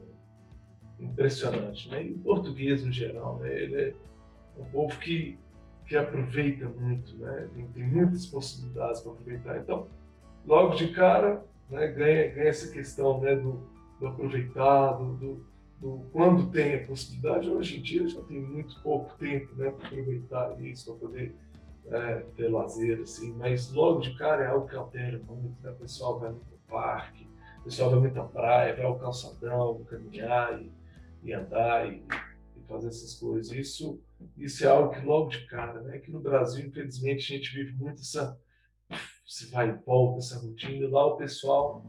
impressionante. Né? E o português, no geral, né? ele é um povo que, que aproveita muito, né? tem, tem muitas possibilidades para aproveitar. Então, logo de cara, né, ganha, ganha essa questão né, do, do do, do, do, quando tem a possibilidade. Hoje em dia já tem muito pouco tempo né, para aproveitar isso, para poder é, ter lazer, assim, mas logo de cara é algo que altera muito. Né? O pessoal vai ao parque, o pessoal vai muito à praia, vai ao calçadão, caminhar e, e andar e, e fazer essas coisas. Isso isso é algo que logo de cara, né? Que no Brasil, infelizmente, a gente vive muito essa se vai e volta, essa rotina. Lá o pessoal,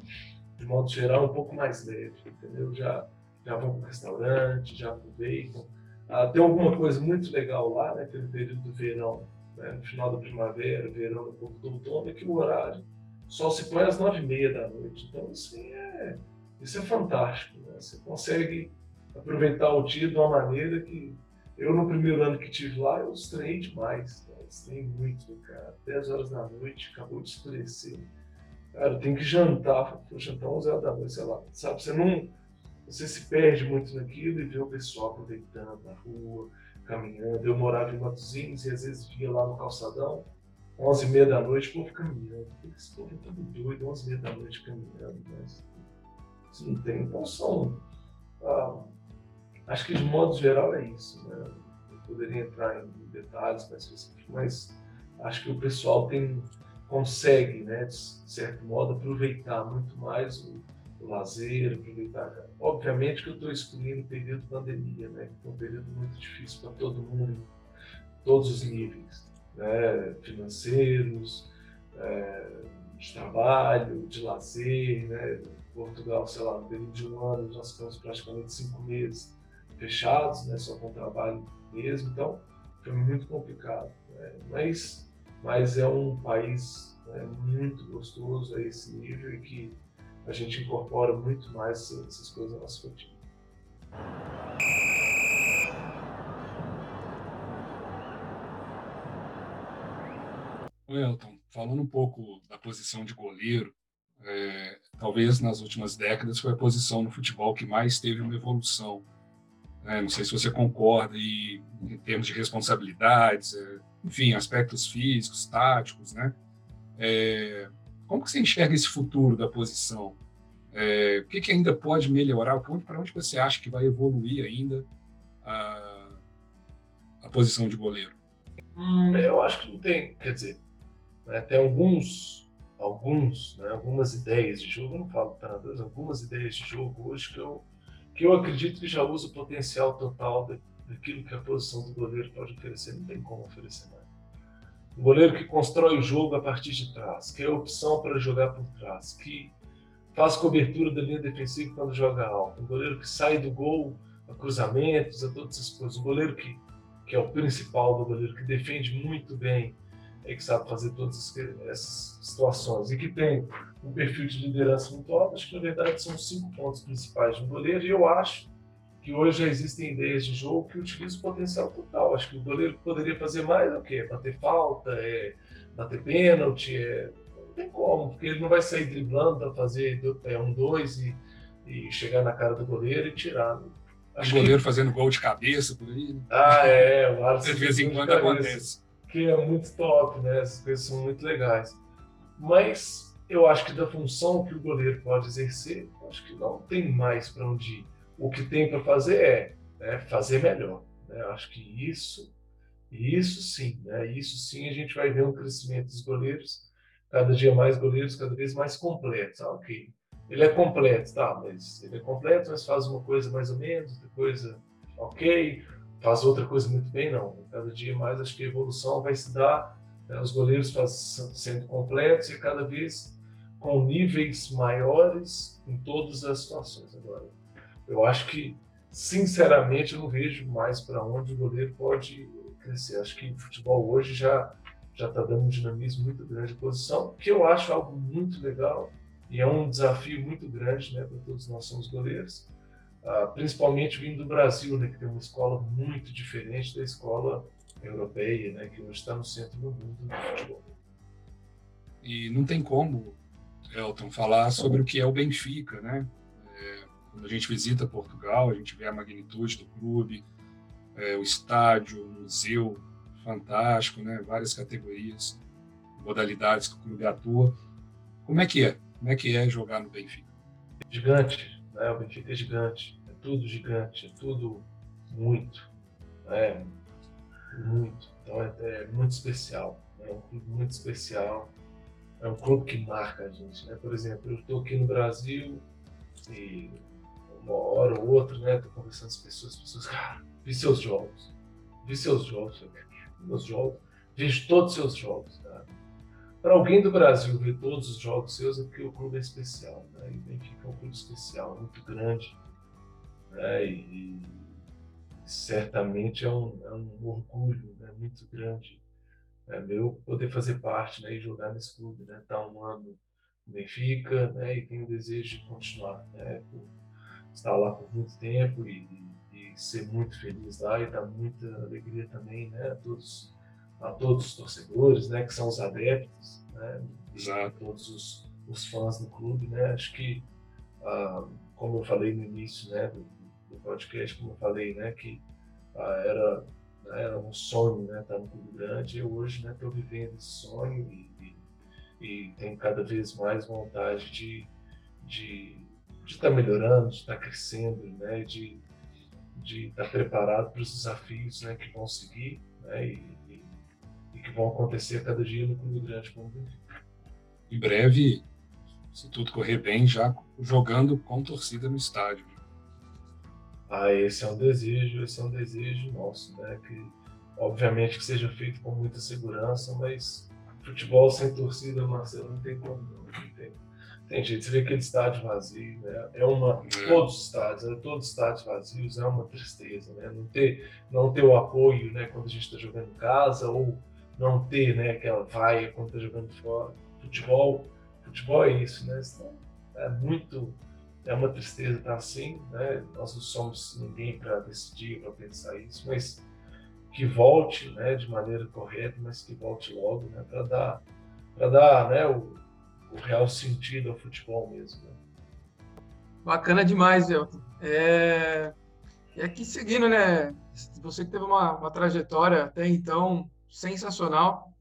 de modo geral, é um pouco mais leve, entendeu? Já, já vão para o restaurante, já aproveitam. Ah, tem alguma coisa muito legal lá, né? Aquele período do verão, né? no final da primavera, verão, um pouco do outono, é que o horário só se põe às nove e meia da noite. Então, assim, é, isso é fantástico, né? Você consegue aproveitar o dia de uma maneira que eu, no primeiro ano que tive lá, eu estranhei demais. Né? Estranhei muito, cara. 10 horas da noite, acabou de escurecer. Cara, eu tenho que jantar. Vou jantar 11 horas da noite, sei lá. Sabe, você não... Você se perde muito naquilo e vê o pessoal aproveitando na rua, caminhando. Eu morava em Matozinhos e às vezes via lá no calçadão, 11 e meia da noite, o povo caminhando. Esse povo é todo doido, 11 e meia da noite caminhando. Mas não tem. Então são... Ah, Acho que de modo geral é isso. Né? Eu poderia entrar em detalhes mais específicos, mas acho que o pessoal tem consegue, né, de certo modo, aproveitar muito mais o, o lazer, aproveitar. Obviamente que eu estou excluindo o período de pandemia, né? Que é um período muito difícil para todo mundo, todos os níveis, né? financeiros, é, de trabalho, de lazer, né? Portugal, sei lá, no período de um ano, nós ficamos praticamente cinco meses fechados, né? Só com trabalho mesmo, então foi muito complicado. Né? Mas, mas é um país né, muito gostoso a esse nível e que a gente incorpora muito mais essas coisas na nossa rotina. Elton, falando um pouco da posição de goleiro, é, talvez nas últimas décadas foi a posição no futebol que mais teve uma evolução. É, não sei se você concorda e, em termos de responsabilidades, é, enfim, aspectos físicos, táticos, né? É, como que você enxerga esse futuro da posição? É, o que, que, ainda pode melhorar? Para onde você acha que vai evoluir ainda a, a posição de goleiro? Hum, eu acho que não tem, quer dizer, né, tem alguns, alguns, né, algumas ideias de jogo, não falo tantas, algumas ideias de jogo hoje que eu, que eu acredito que já usa o potencial total daquilo que a posição do goleiro pode oferecer. Não tem como oferecer mais. Um goleiro que constrói o jogo a partir de trás, que é a opção para jogar por trás, que faz cobertura da linha defensiva quando joga alto. Um goleiro que sai do gol a cruzamentos, a todas essas coisas. Um goleiro que, que é o principal do goleiro, que defende muito bem, é que sabe fazer todas essas situações e que tem um perfil de liderança muito alto. Acho que, na verdade, são cinco pontos principais de um goleiro e eu acho que hoje já existem ideias de jogo que utilizam o potencial total. Acho que o goleiro poderia fazer mais é o quê? Bater falta, é bater pênalti, é... não tem como, porque ele não vai sair driblando para fazer é, um dois e, e chegar na cara do goleiro e tirar. Né? Acho o goleiro que... fazendo gol de cabeça por aí. Né? Ah, é, o Alisson. De vez em quando acontece. Que é muito top, né? Essas coisas são muito legais. Mas eu acho que da função que o goleiro pode exercer, acho que não tem mais para onde ir o que tem para fazer é né, fazer melhor. Né? Acho que isso, isso sim, né? isso sim a gente vai ver um crescimento dos goleiros, cada dia mais goleiros, cada vez mais completos. Ah, ok, ele é completo, tá, mas ele é completo, mas faz uma coisa mais ou menos, outra coisa ok, faz outra coisa muito bem, não. Cada dia mais acho que a evolução vai se dar, né? os goleiros faz, sendo completos e cada vez com níveis maiores em todas as situações agora. Eu acho que, sinceramente, eu não vejo mais para onde o goleiro pode crescer. Acho que o futebol hoje já já está dando um dinamismo muito grande de posição, que eu acho algo muito legal e é um desafio muito grande né, para todos nós somos goleiros, uh, principalmente vindo do Brasil, né, que tem uma escola muito diferente da escola europeia, né, que hoje está no centro do mundo do futebol. E não tem como, Elton, falar sobre o que é o Benfica, né? Quando a gente visita Portugal, a gente vê a magnitude do clube, é, o estádio, o museu, fantástico, né? Várias categorias, modalidades que o clube atua. Como é que é? Como é que é jogar no Benfica? Gigante, né? O Benfica é gigante, é tudo gigante, é tudo muito, é muito. Então é, é muito especial, é um clube muito especial, é um clube que marca a gente, né? Por exemplo, eu estou aqui no Brasil e uma hora ou outra, né? Tô conversando com as pessoas, as pessoas, cara, vi seus jogos, vi seus jogos, meus jogos, vejo todos os seus jogos. Para alguém do Brasil ver todos os jogos seus é porque o clube é especial, né? E Benfica é um clube especial, muito grande, né? E, certamente é um, é um orgulho, né? Muito grande, é meu poder fazer parte, né? E jogar nesse clube, né? Tá um ano no Benfica, né? E tenho o desejo de continuar, né? Por, estar lá por muito tempo e, e, e ser muito feliz lá e dar muita alegria também né, a, todos, a todos os torcedores, né, que são os adeptos, né, e a todos os, os fãs do clube. Né, acho que, ah, como eu falei no início né, do, do podcast, como eu falei, né, que ah, era, né, era um sonho né, estar no clube grande, eu hoje estou né, vivendo esse sonho e, e, e tenho cada vez mais vontade de, de estar tá melhorando, de estar tá crescendo, né, de de estar tá preparado para os desafios né, que vão seguir né, e, e, e, que vão acontecer a cada dia no Clube Grande como Em breve se tudo correr bem, já jogando com torcida no estádio. Ah, esse é um desejo, esse é um desejo nosso, né? Que obviamente que seja feito com muita segurança, mas futebol sem torcida, Marcelo, não tem como não. não tem, tem jeito. Você vê aquele estádio vazio, né? É uma. É. Todos os estádios, né? todos os estádios vazios é uma tristeza, né? Não ter, não ter o apoio, né? Quando a gente está jogando em casa, ou não ter, né? Aquela vaia quando está jogando fora. Futebol futebol é isso, né? É muito, é uma tristeza estar assim, né? Nós não somos ninguém para decidir, para pensar isso, mas que volte, né, de maneira correta, mas que volte logo, né, para dar, para dar, né, o, o, real sentido ao futebol mesmo. Né? Bacana demais, Elton. É... E aqui seguindo, né, você que teve uma, uma trajetória até então sensacional,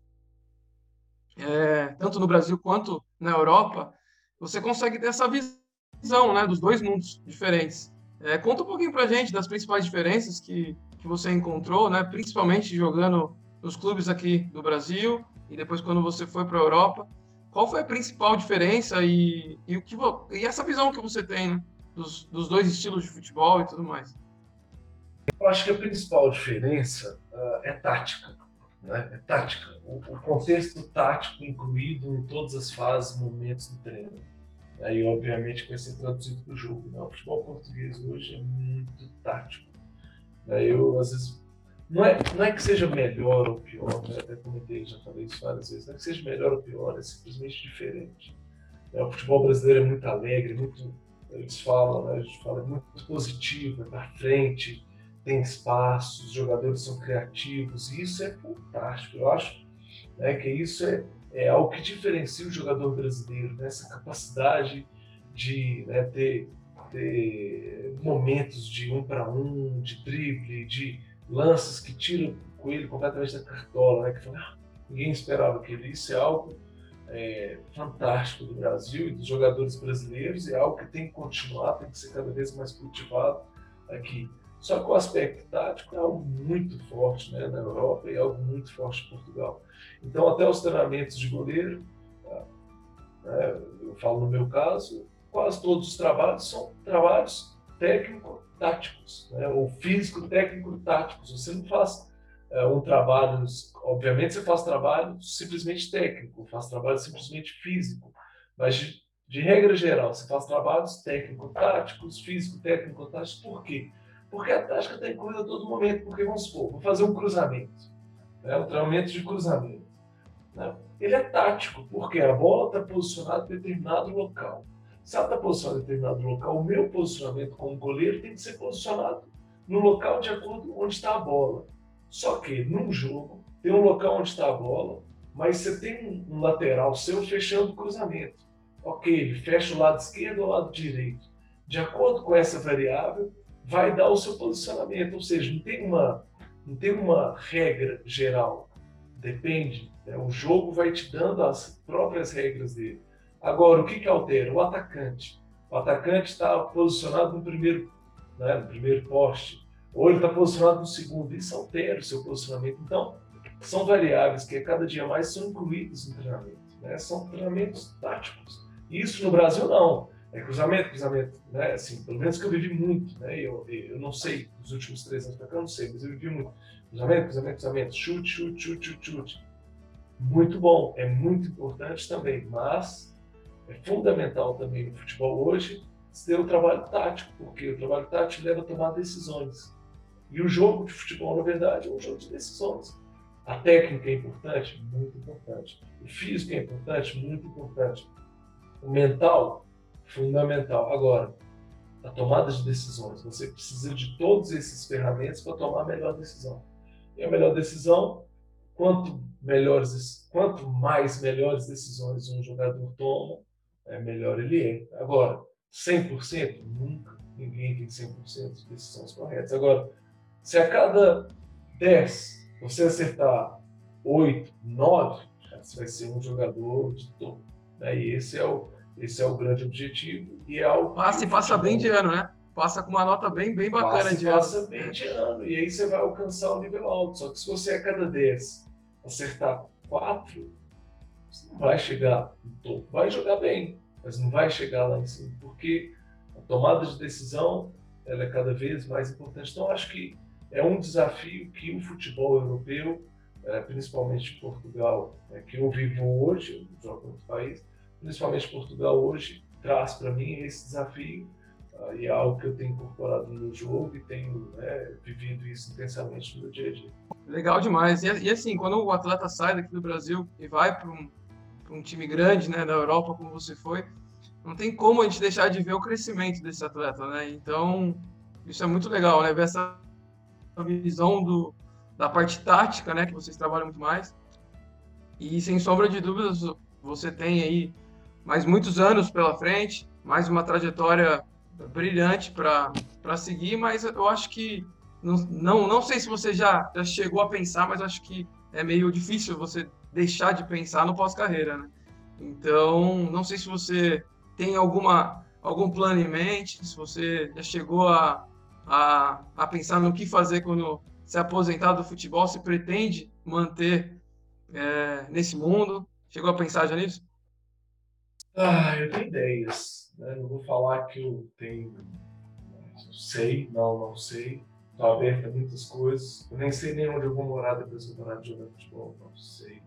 é, tanto no Brasil quanto na Europa, você consegue ter essa visão né, dos dois mundos diferentes. É, conta um pouquinho para gente das principais diferenças que, que você encontrou, né, principalmente jogando nos clubes aqui do Brasil e depois quando você foi para a Europa. Qual foi a principal diferença e, e, o que, e essa visão que você tem né, dos, dos dois estilos de futebol e tudo mais? Eu acho que a principal diferença uh, é tática né? é tática, o, o, contexto tático incluído em todas as fases, momentos do treino. Aí, obviamente, vai ser traduzido para o jogo. Né? O futebol português hoje é muito tático. Né? Eu, às vezes, não é, não é que seja melhor ou pior, né? até comentei, já falei isso várias vezes, não é que seja melhor ou pior, é simplesmente diferente. Né? O futebol brasileiro é muito alegre, muito, eles falam, né? a gente fala, é muito positivo, é para frente, tem espaço, os jogadores são criativos, e isso é fantástico. Eu acho né, que isso é, é algo que diferencia o jogador brasileiro, né, essa capacidade de né, ter, ter momentos de um para um, de drible, de lances que tiram o coelho completamente da cartola, né, que fala, ah, ninguém esperava aquilo. Isso é algo é, fantástico do Brasil e dos jogadores brasileiros, é algo que tem que continuar, tem que ser cada vez mais cultivado aqui. Só que o aspecto tático é algo muito forte né, na Europa e é algo muito forte em Portugal. Então, até os treinamentos de goleiro, tá, né, eu falo no meu caso, quase todos os trabalhos são trabalhos técnico-táticos, né, ou físico-técnico-táticos. Você não faz é, um trabalho, obviamente você faz trabalho simplesmente técnico, faz trabalho simplesmente físico, mas de, de regra geral, você faz trabalhos técnico-táticos, físico-técnico-táticos, por quê? Porque a tática está incluída a todo momento. Porque, vamos supor, vou fazer um cruzamento, né? um treinamento de cruzamento. Né? Ele é tático, porque a bola está posicionada em determinado local. Se ela está posicionada em determinado local, o meu posicionamento como goleiro tem que ser posicionado no local de acordo com onde está a bola. Só que, num jogo, tem um local onde está a bola, mas você tem um lateral seu fechando o cruzamento. Ok, ele fecha o lado esquerdo ou o lado direito. De acordo com essa variável, vai dar o seu posicionamento, ou seja, não tem uma, não tem uma regra geral, depende, né? o jogo vai te dando as próprias regras dele. Agora, o que, que altera? O atacante. O atacante está posicionado no primeiro, né, no primeiro poste, ou ele está posicionado no segundo, isso altera o seu posicionamento. Então, são variáveis que cada dia mais são incluídas no treinamento. Né? São treinamentos táticos. Isso no Brasil não. É cruzamento, cruzamento, né? Assim, pelo menos que eu vivi muito, né? Eu, eu não sei, nos últimos três anos pra cá, eu não sei, mas eu vivi muito. Cruzamento, cruzamento, cruzamento, chute, chute, chute, chute, chute. Muito bom, é muito importante também, mas é fundamental também no futebol hoje ter o trabalho tático, porque o trabalho tático leva a tomar decisões. E o jogo de futebol, na verdade, é um jogo de decisões. A técnica é importante? Muito importante. O físico é importante? Muito importante. O mental fundamental. Agora, a tomada de decisões. Você precisa de todos esses ferramentas para tomar a melhor decisão. E a melhor decisão, quanto melhores, quanto mais melhores decisões um jogador toma, é melhor ele é. Agora, 100%? Nunca. Ninguém tem 100% de decisões corretas. Agora, se a cada 10 você acertar 8, 9, você vai ser um jogador de topo. Né? E esse é o, esse é o grande objetivo e é o passa e passa bem de ano, né? Passa com uma nota bem, bem bacana passa de ano. Passa bem de ano e aí você vai alcançar o um nível alto. Só que se você a cada 10 acertar 4, você não vai chegar no topo. Vai jogar bem, mas não vai chegar lá em cima, porque a tomada de decisão ela é cada vez mais importante. Então, acho que é um desafio que o futebol europeu, é, principalmente Portugal, é, que eu vivo hoje, eu jogo outro país, principalmente Portugal hoje, traz para mim esse desafio uh, e é algo que eu tenho incorporado no jogo e tenho né, vivido isso intensamente no meu dia a dia. Legal demais. E, e assim, quando o atleta sai daqui do Brasil e vai para um, um time grande, né, da Europa, como você foi, não tem como a gente deixar de ver o crescimento desse atleta, né? Então, isso é muito legal, né? Ver essa visão do, da parte tática, né? Que vocês trabalham muito mais. E, sem sombra de dúvidas, você tem aí mais muitos anos pela frente, mais uma trajetória brilhante para seguir, mas eu acho que não, não, não sei se você já, já chegou a pensar, mas acho que é meio difícil você deixar de pensar no pós-carreira, né? Então, não sei se você tem alguma algum plano em mente, se você já chegou a, a, a pensar no que fazer quando se aposentar do futebol, se pretende manter é, nesse mundo, chegou a pensar já nisso? Ah, eu tenho ideias. Né? Não vou falar que eu tenho. Não sei, não, não sei. Estou aberto a muitas coisas. Eu nem sei nem onde eu vou morar depois que eu parar de jogar futebol. Não sei.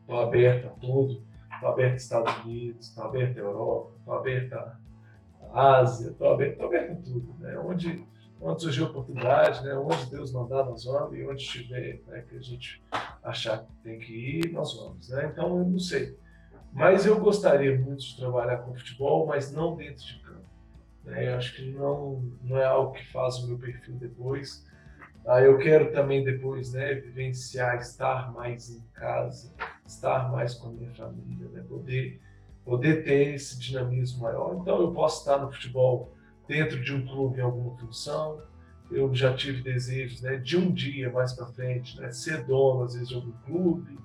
Estou aberto a tudo. Estou aberto aos Estados Unidos, estou aberto à Europa, estou aberto à Ásia, estou aberto, aberto a tudo. Né? Onde, onde surgir oportunidade, né? onde Deus mandar, nós vamos. E onde estiver né? que a gente achar que tem que ir, nós vamos. Né? Então, eu não sei. Mas eu gostaria muito de trabalhar com futebol, mas não dentro de campo. Né? Acho que não, não é algo que faz o meu perfil depois. Ah, eu quero também depois né, vivenciar, estar mais em casa, estar mais com a minha família, né? poder, poder ter esse dinamismo maior. Então eu posso estar no futebol dentro de um clube em alguma função. Eu já tive desejos né, de um dia mais para frente, né, ser dono às vezes de algum clube,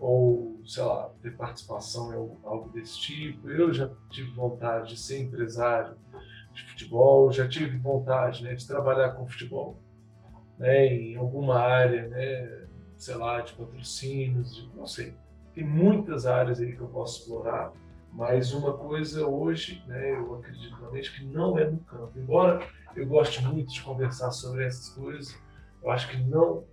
ou, sei lá, ter participação em algo desse tipo. Eu já tive vontade de ser empresário de futebol, já tive vontade né, de trabalhar com futebol né, em alguma área, né, sei lá, de patrocínios, de, não sei. Tem muitas áreas aí que eu posso explorar, mas uma coisa hoje, né, eu acredito realmente que não é no campo. Embora eu goste muito de conversar sobre essas coisas, eu acho que não,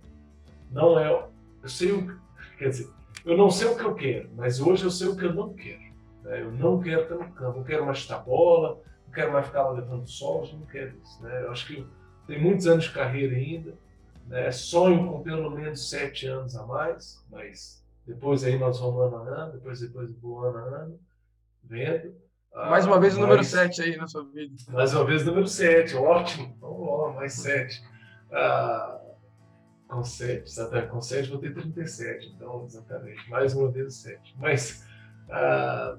não é. Eu sei o, quer dizer, eu não sei o que eu quero, mas hoje eu sei o que eu não quero. Né? Eu não quero estar no campo, eu quero mais chutar bola, não quero mais ficar lá levando sol, eu não quero isso. Né? Eu acho que tenho muitos anos de carreira ainda, né? sonho com pelo menos sete anos a mais, mas depois aí nós vamos ano a ano, depois, depois vou ano a ano, vendo. Mais uma vez o número 7 aí na sua vida. Mais uma vez o número 7, ótimo. Vamos lá, mais 7. Ah, com 7, exatamente. Com 7 vou ter 37, então, exatamente. Mais uma vez o 7. Mas, ah,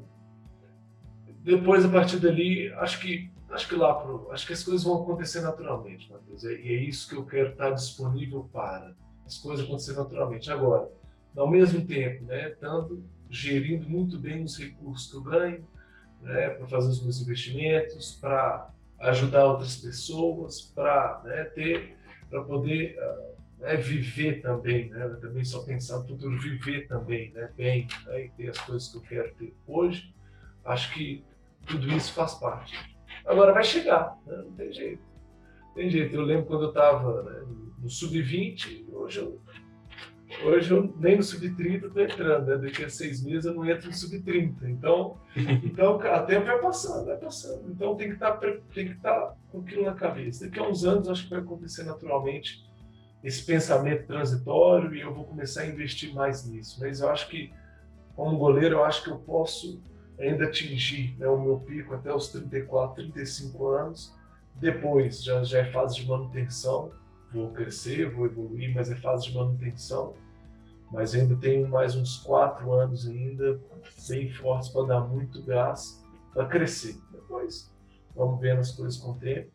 depois, a partir dali, acho que, acho que lá pro, acho que as coisas vão acontecer naturalmente, Matheus. E é isso que eu quero estar disponível para. As coisas acontecer naturalmente. Agora, ao mesmo tempo, né, tanto gerindo muito bem os recursos que eu ganho, né, para fazer os meus investimentos, para ajudar outras pessoas, para né, ter, para poder uh, né, viver também, né? também só pensar no futuro, viver também, né? bem, né? e ter as coisas que eu quero ter hoje. Acho que tudo isso faz parte. Agora vai chegar, né? não tem jeito. Tem jeito. Eu lembro quando eu estava né, no sub-20, hoje eu, hoje eu nem no sub-30 estou entrando, né? daqui a seis meses eu não entro no sub-30. Então, [laughs] então, o tempo vai passando, vai passando. Então tem que estar, tá, tem que estar tá com aquilo na cabeça. Daqui a uns anos acho que vai acontecer naturalmente esse pensamento transitório e eu vou começar a investir mais nisso. Mas eu acho que, como goleiro, eu acho que eu posso ainda atingir né, o meu pico até os 34, 35 anos. Depois já, já é fase de manutenção, vou crescer, vou evoluir, mas é fase de manutenção. Mas ainda tenho mais uns quatro anos ainda bem fortes para dar muito gás para crescer. Depois vamos vendo as coisas com o tempo.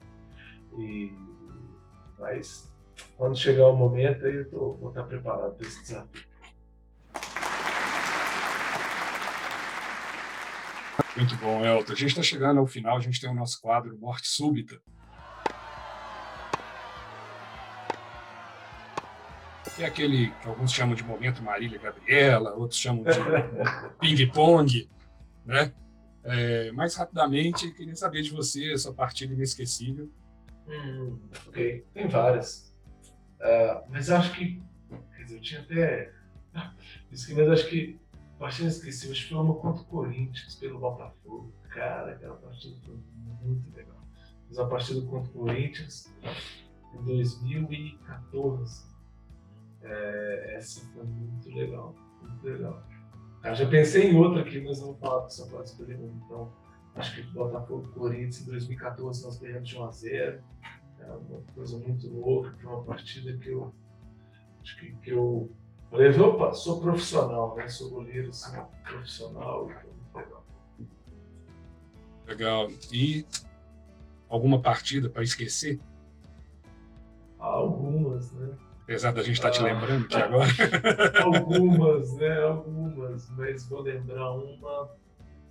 E, mas quando chegar o momento, aí eu tô, vou estar preparado para esse desafio. Muito bom, Elton. A gente está chegando ao final, a gente tem o nosso quadro Morte Súbita. Que é aquele que alguns chamam de momento Marília Gabriela, outros chamam de [laughs] ping-pong, né? É, mais rapidamente, queria saber de você, sua partida inesquecível. Hum, ok, tem várias. Uh, mas acho que. Quer dizer, eu tinha até. [laughs] Isso que, mas acho que partida que foi uma contra o Corinthians pelo Botafogo. Cara, aquela partida foi muito legal. Fiz a partida contra o Corinthians em 2014. É, essa foi muito legal, muito legal. Eu já pensei em outra aqui, mas não falar que só pode escolher uma. Então, acho que Botafogo Corinthians em 2014 nós ganhamos de 1 a 0 É uma coisa muito louca, foi uma partida que eu acho que, que eu falei, opa, sou profissional, né? Sou goleiro, assim, profissional, muito legal. Legal. E alguma partida para esquecer? Algumas, né? Apesar da gente estar tá te lembrando de agora. [laughs] algumas, né? Algumas, mas vou lembrar uma.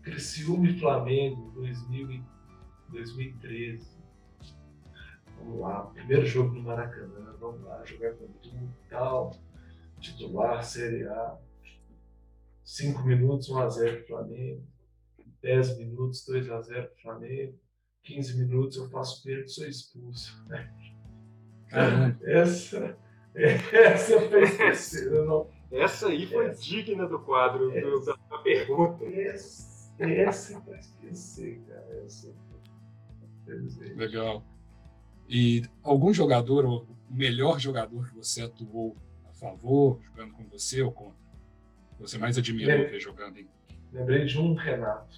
Criciúma e Flamengo, 2000 2013. Vamos lá, primeiro jogo no Maracanã, vamos lá, jogar com tudo tal, titular, Série A. 5 minutos, 1x0 pro Flamengo. 10 minutos, 2x0 pro Flamengo. 15 minutos eu faço pênalti e sou expulso. Caramba. Essa essa foi esquecida, não. Essa aí foi essa, digna do quadro, essa, da pergunta. Essa, essa é pra esquecer, cara. Essa. Legal. E algum jogador, ou o melhor jogador que você atuou a favor, jogando com você ou contra? Você mais admirou ver jogando em. Lembrei de um Renato.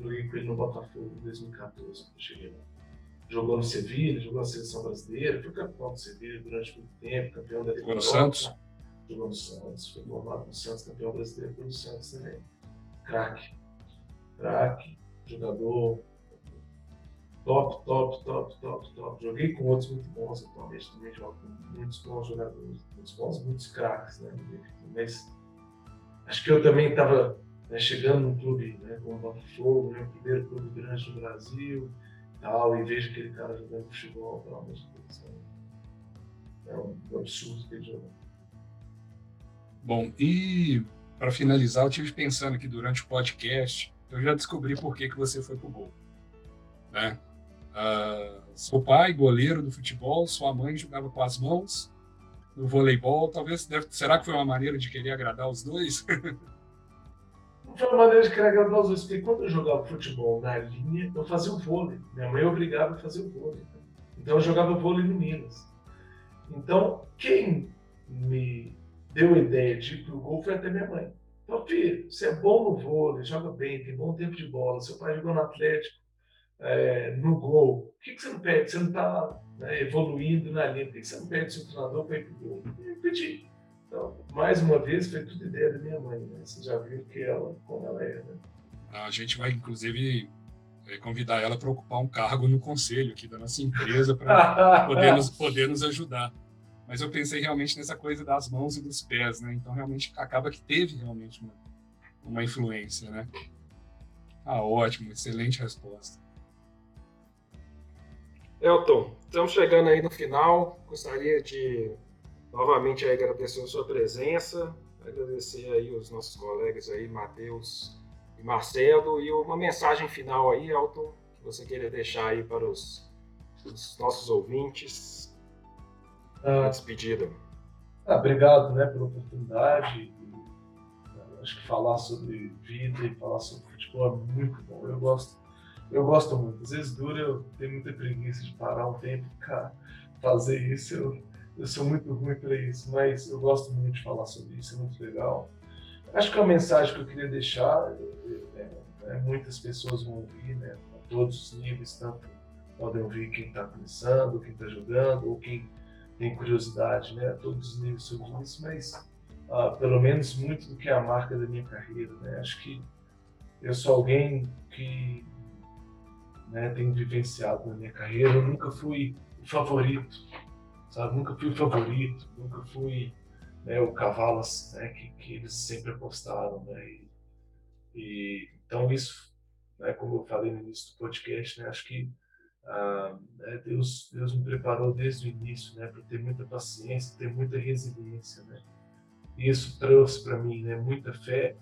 Joguei com ele no Botafogo em 2014, quando cheguei lá jogou no Sevilha, jogou na seleção brasileira, foi campeão do Sevilha durante muito tempo, campeão da Jogou no Santos? Jogou no Santos, foi formado no Santos, campeão brasileiro pelo Santos também. Craque. Craque, jogador top, top, top, top, top. Joguei com outros muito bons atualmente, também jogo com muitos bons jogadores, muitos bons, muitos craques, né? Mas acho que eu também estava né, chegando num clube né, como o Botafogo, né, o primeiro clube grande do Brasil, tal, e vejo aquele cara jogando futebol, pelo amor de Deus. É um absurdo que ele joga. Bom, e para finalizar, eu tive pensando aqui durante o podcast, eu já descobri por que, que você foi pro gol. Né? Uh, seu pai, goleiro do futebol, sua mãe jogava com as mãos no voleibol. Talvez, deve, será que foi uma maneira de querer agradar os dois? [laughs] foi uma maneira de querer agradar os dois, porque quando eu jogava futebol na linha, eu fazia o vôlei. Minha mãe obrigava a fazer o vôlei. Então eu jogava vôlei no Minas. Então, quem me deu a ideia de ir pro gol foi até minha mãe. Então, filho, você é bom no vôlei, joga bem, tem bom tempo de bola, seu pai jogou no Atlético, é, no gol. Por que, que você não pede? Você não está né, evoluindo na linha, por que, que você não pede seu treinador para ir pro gol? Eu pedi. Então, mais uma vez, foi tudo ideia da minha mãe, né? Você já viu que ela, como ela é, né? A gente vai, inclusive, é, convidar ela para ocupar um cargo no conselho aqui da nossa empresa para [laughs] poder, nos, poder nos ajudar. Mas eu pensei realmente nessa coisa das mãos e dos pés, né? Então, realmente, acaba que teve realmente uma, uma influência, né? Ah, ótimo, excelente resposta. Elton, estamos chegando aí no final. Gostaria de Novamente agradecer a sua presença, agradecer aí os nossos colegas aí, Matheus e Marcelo, e uma mensagem final aí, Elton, que você queria deixar aí para os, os nossos ouvintes. Ah, despedida. Ah, obrigado né, pela oportunidade. Acho que falar sobre vida e falar sobre futebol é muito bom. Eu gosto, eu gosto muito. Às vezes dura, eu tenho muita preguiça de parar um tempo e fazer isso. Eu eu sou muito ruim para isso, mas eu gosto muito de falar sobre isso, é muito legal. Acho que a mensagem que eu queria deixar, é, é, é, muitas pessoas vão ouvir, né, a todos os níveis, tanto podem ouvir quem está começando, quem está jogando, ou quem tem curiosidade, né, a todos os níveis sobre isso, mas ah, pelo menos muito do que é a marca da minha carreira. Né, acho que eu sou alguém que né, tem vivenciado na minha carreira, eu nunca fui o favorito sabe? Nunca fui o favorito, nunca fui né, o cavalo né, que, que eles sempre apostaram, né? E, e, então isso, né, como eu falei no início do podcast, né, acho que ah, né, Deus, Deus me preparou desde o início, né, para ter muita paciência, ter muita resiliência, né? Isso trouxe para mim, né, muita fé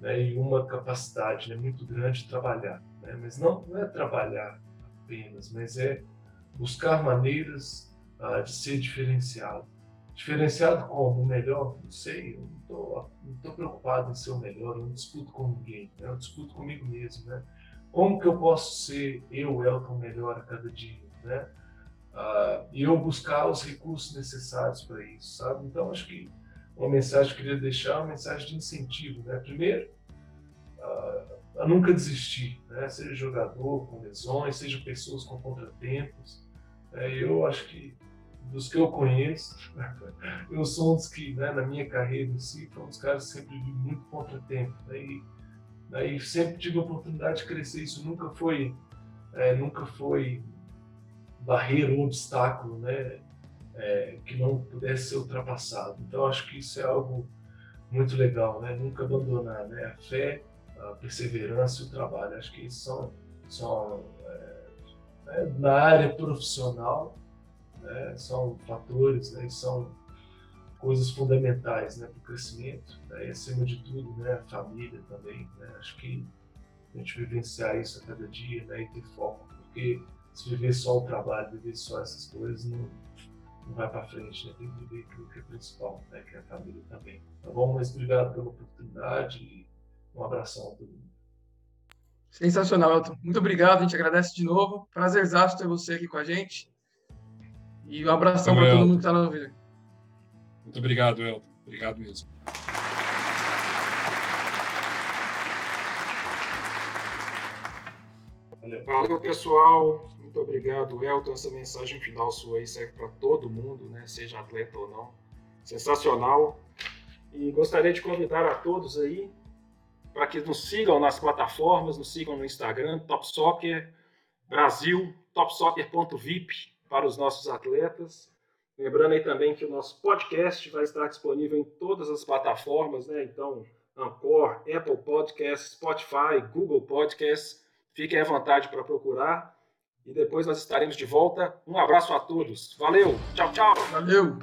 né, e uma capacidade né, muito grande de trabalhar. Né? Mas não, não é trabalhar apenas, mas é buscar maneiras uh, de ser diferenciado. Diferenciado como? O melhor? Não sei, eu não estou preocupado em ser o melhor, eu não disputo com ninguém, né? eu disputo comigo mesmo. Né? Como que eu posso ser eu, Elton, melhor a cada dia? Né? Uh, e eu buscar os recursos necessários para isso, sabe? Então, acho que uma mensagem que eu queria deixar é uma mensagem de incentivo, né? Primeiro, uh, a nunca desistir, né? Seja jogador com lesões, seja pessoas com contratempos. Né? Eu acho que dos que eu conheço, [laughs] eu sou um dos que, né, na minha carreira em si, foi um dos caras que sempre vi muito contratempo. Né? E, né, e sempre tive a oportunidade de crescer. Isso nunca foi, é, nunca foi barreira ou obstáculo, né? É, que não pudesse ser ultrapassado. Então acho que isso é algo muito legal, né? Nunca abandonar, né? A fé, a perseverança e o trabalho. Acho que são, são é, né? na área profissional, né? São fatores, né? São coisas fundamentais, né? Para o crescimento. Né? E acima de tudo, né? A família também. Né? Acho que a gente vivenciar isso a cada dia, né? E ter foco, porque se viver só o trabalho, viver só essas coisas, não, não vai para frente, né? Tem que viver aquilo que é principal, né? Que é a família também. Tá bom? Mas obrigado pela oportunidade um abração a todo mundo. Sensacional, Elton. Muito obrigado, a gente agradece de novo. Prazerzaço ter você aqui com a gente. E um abração para todo mundo que está no vídeo. Muito obrigado, Elton. Obrigado mesmo. Valeu, pessoal. Muito obrigado, Elton. Essa mensagem final sua aí serve para todo mundo, né? seja atleta ou não. Sensacional. E gostaria de convidar a todos aí para que nos sigam nas plataformas, nos sigam no Instagram, Top Soccer Brasil, topsoccer.vip para os nossos atletas. Lembrando aí também que o nosso podcast vai estar disponível em todas as plataformas, né? Então, Anchor, Apple Podcasts, Spotify, Google Podcasts Fiquem à vontade para procurar. E depois nós estaremos de volta. Um abraço a todos. Valeu. Tchau, tchau. Valeu.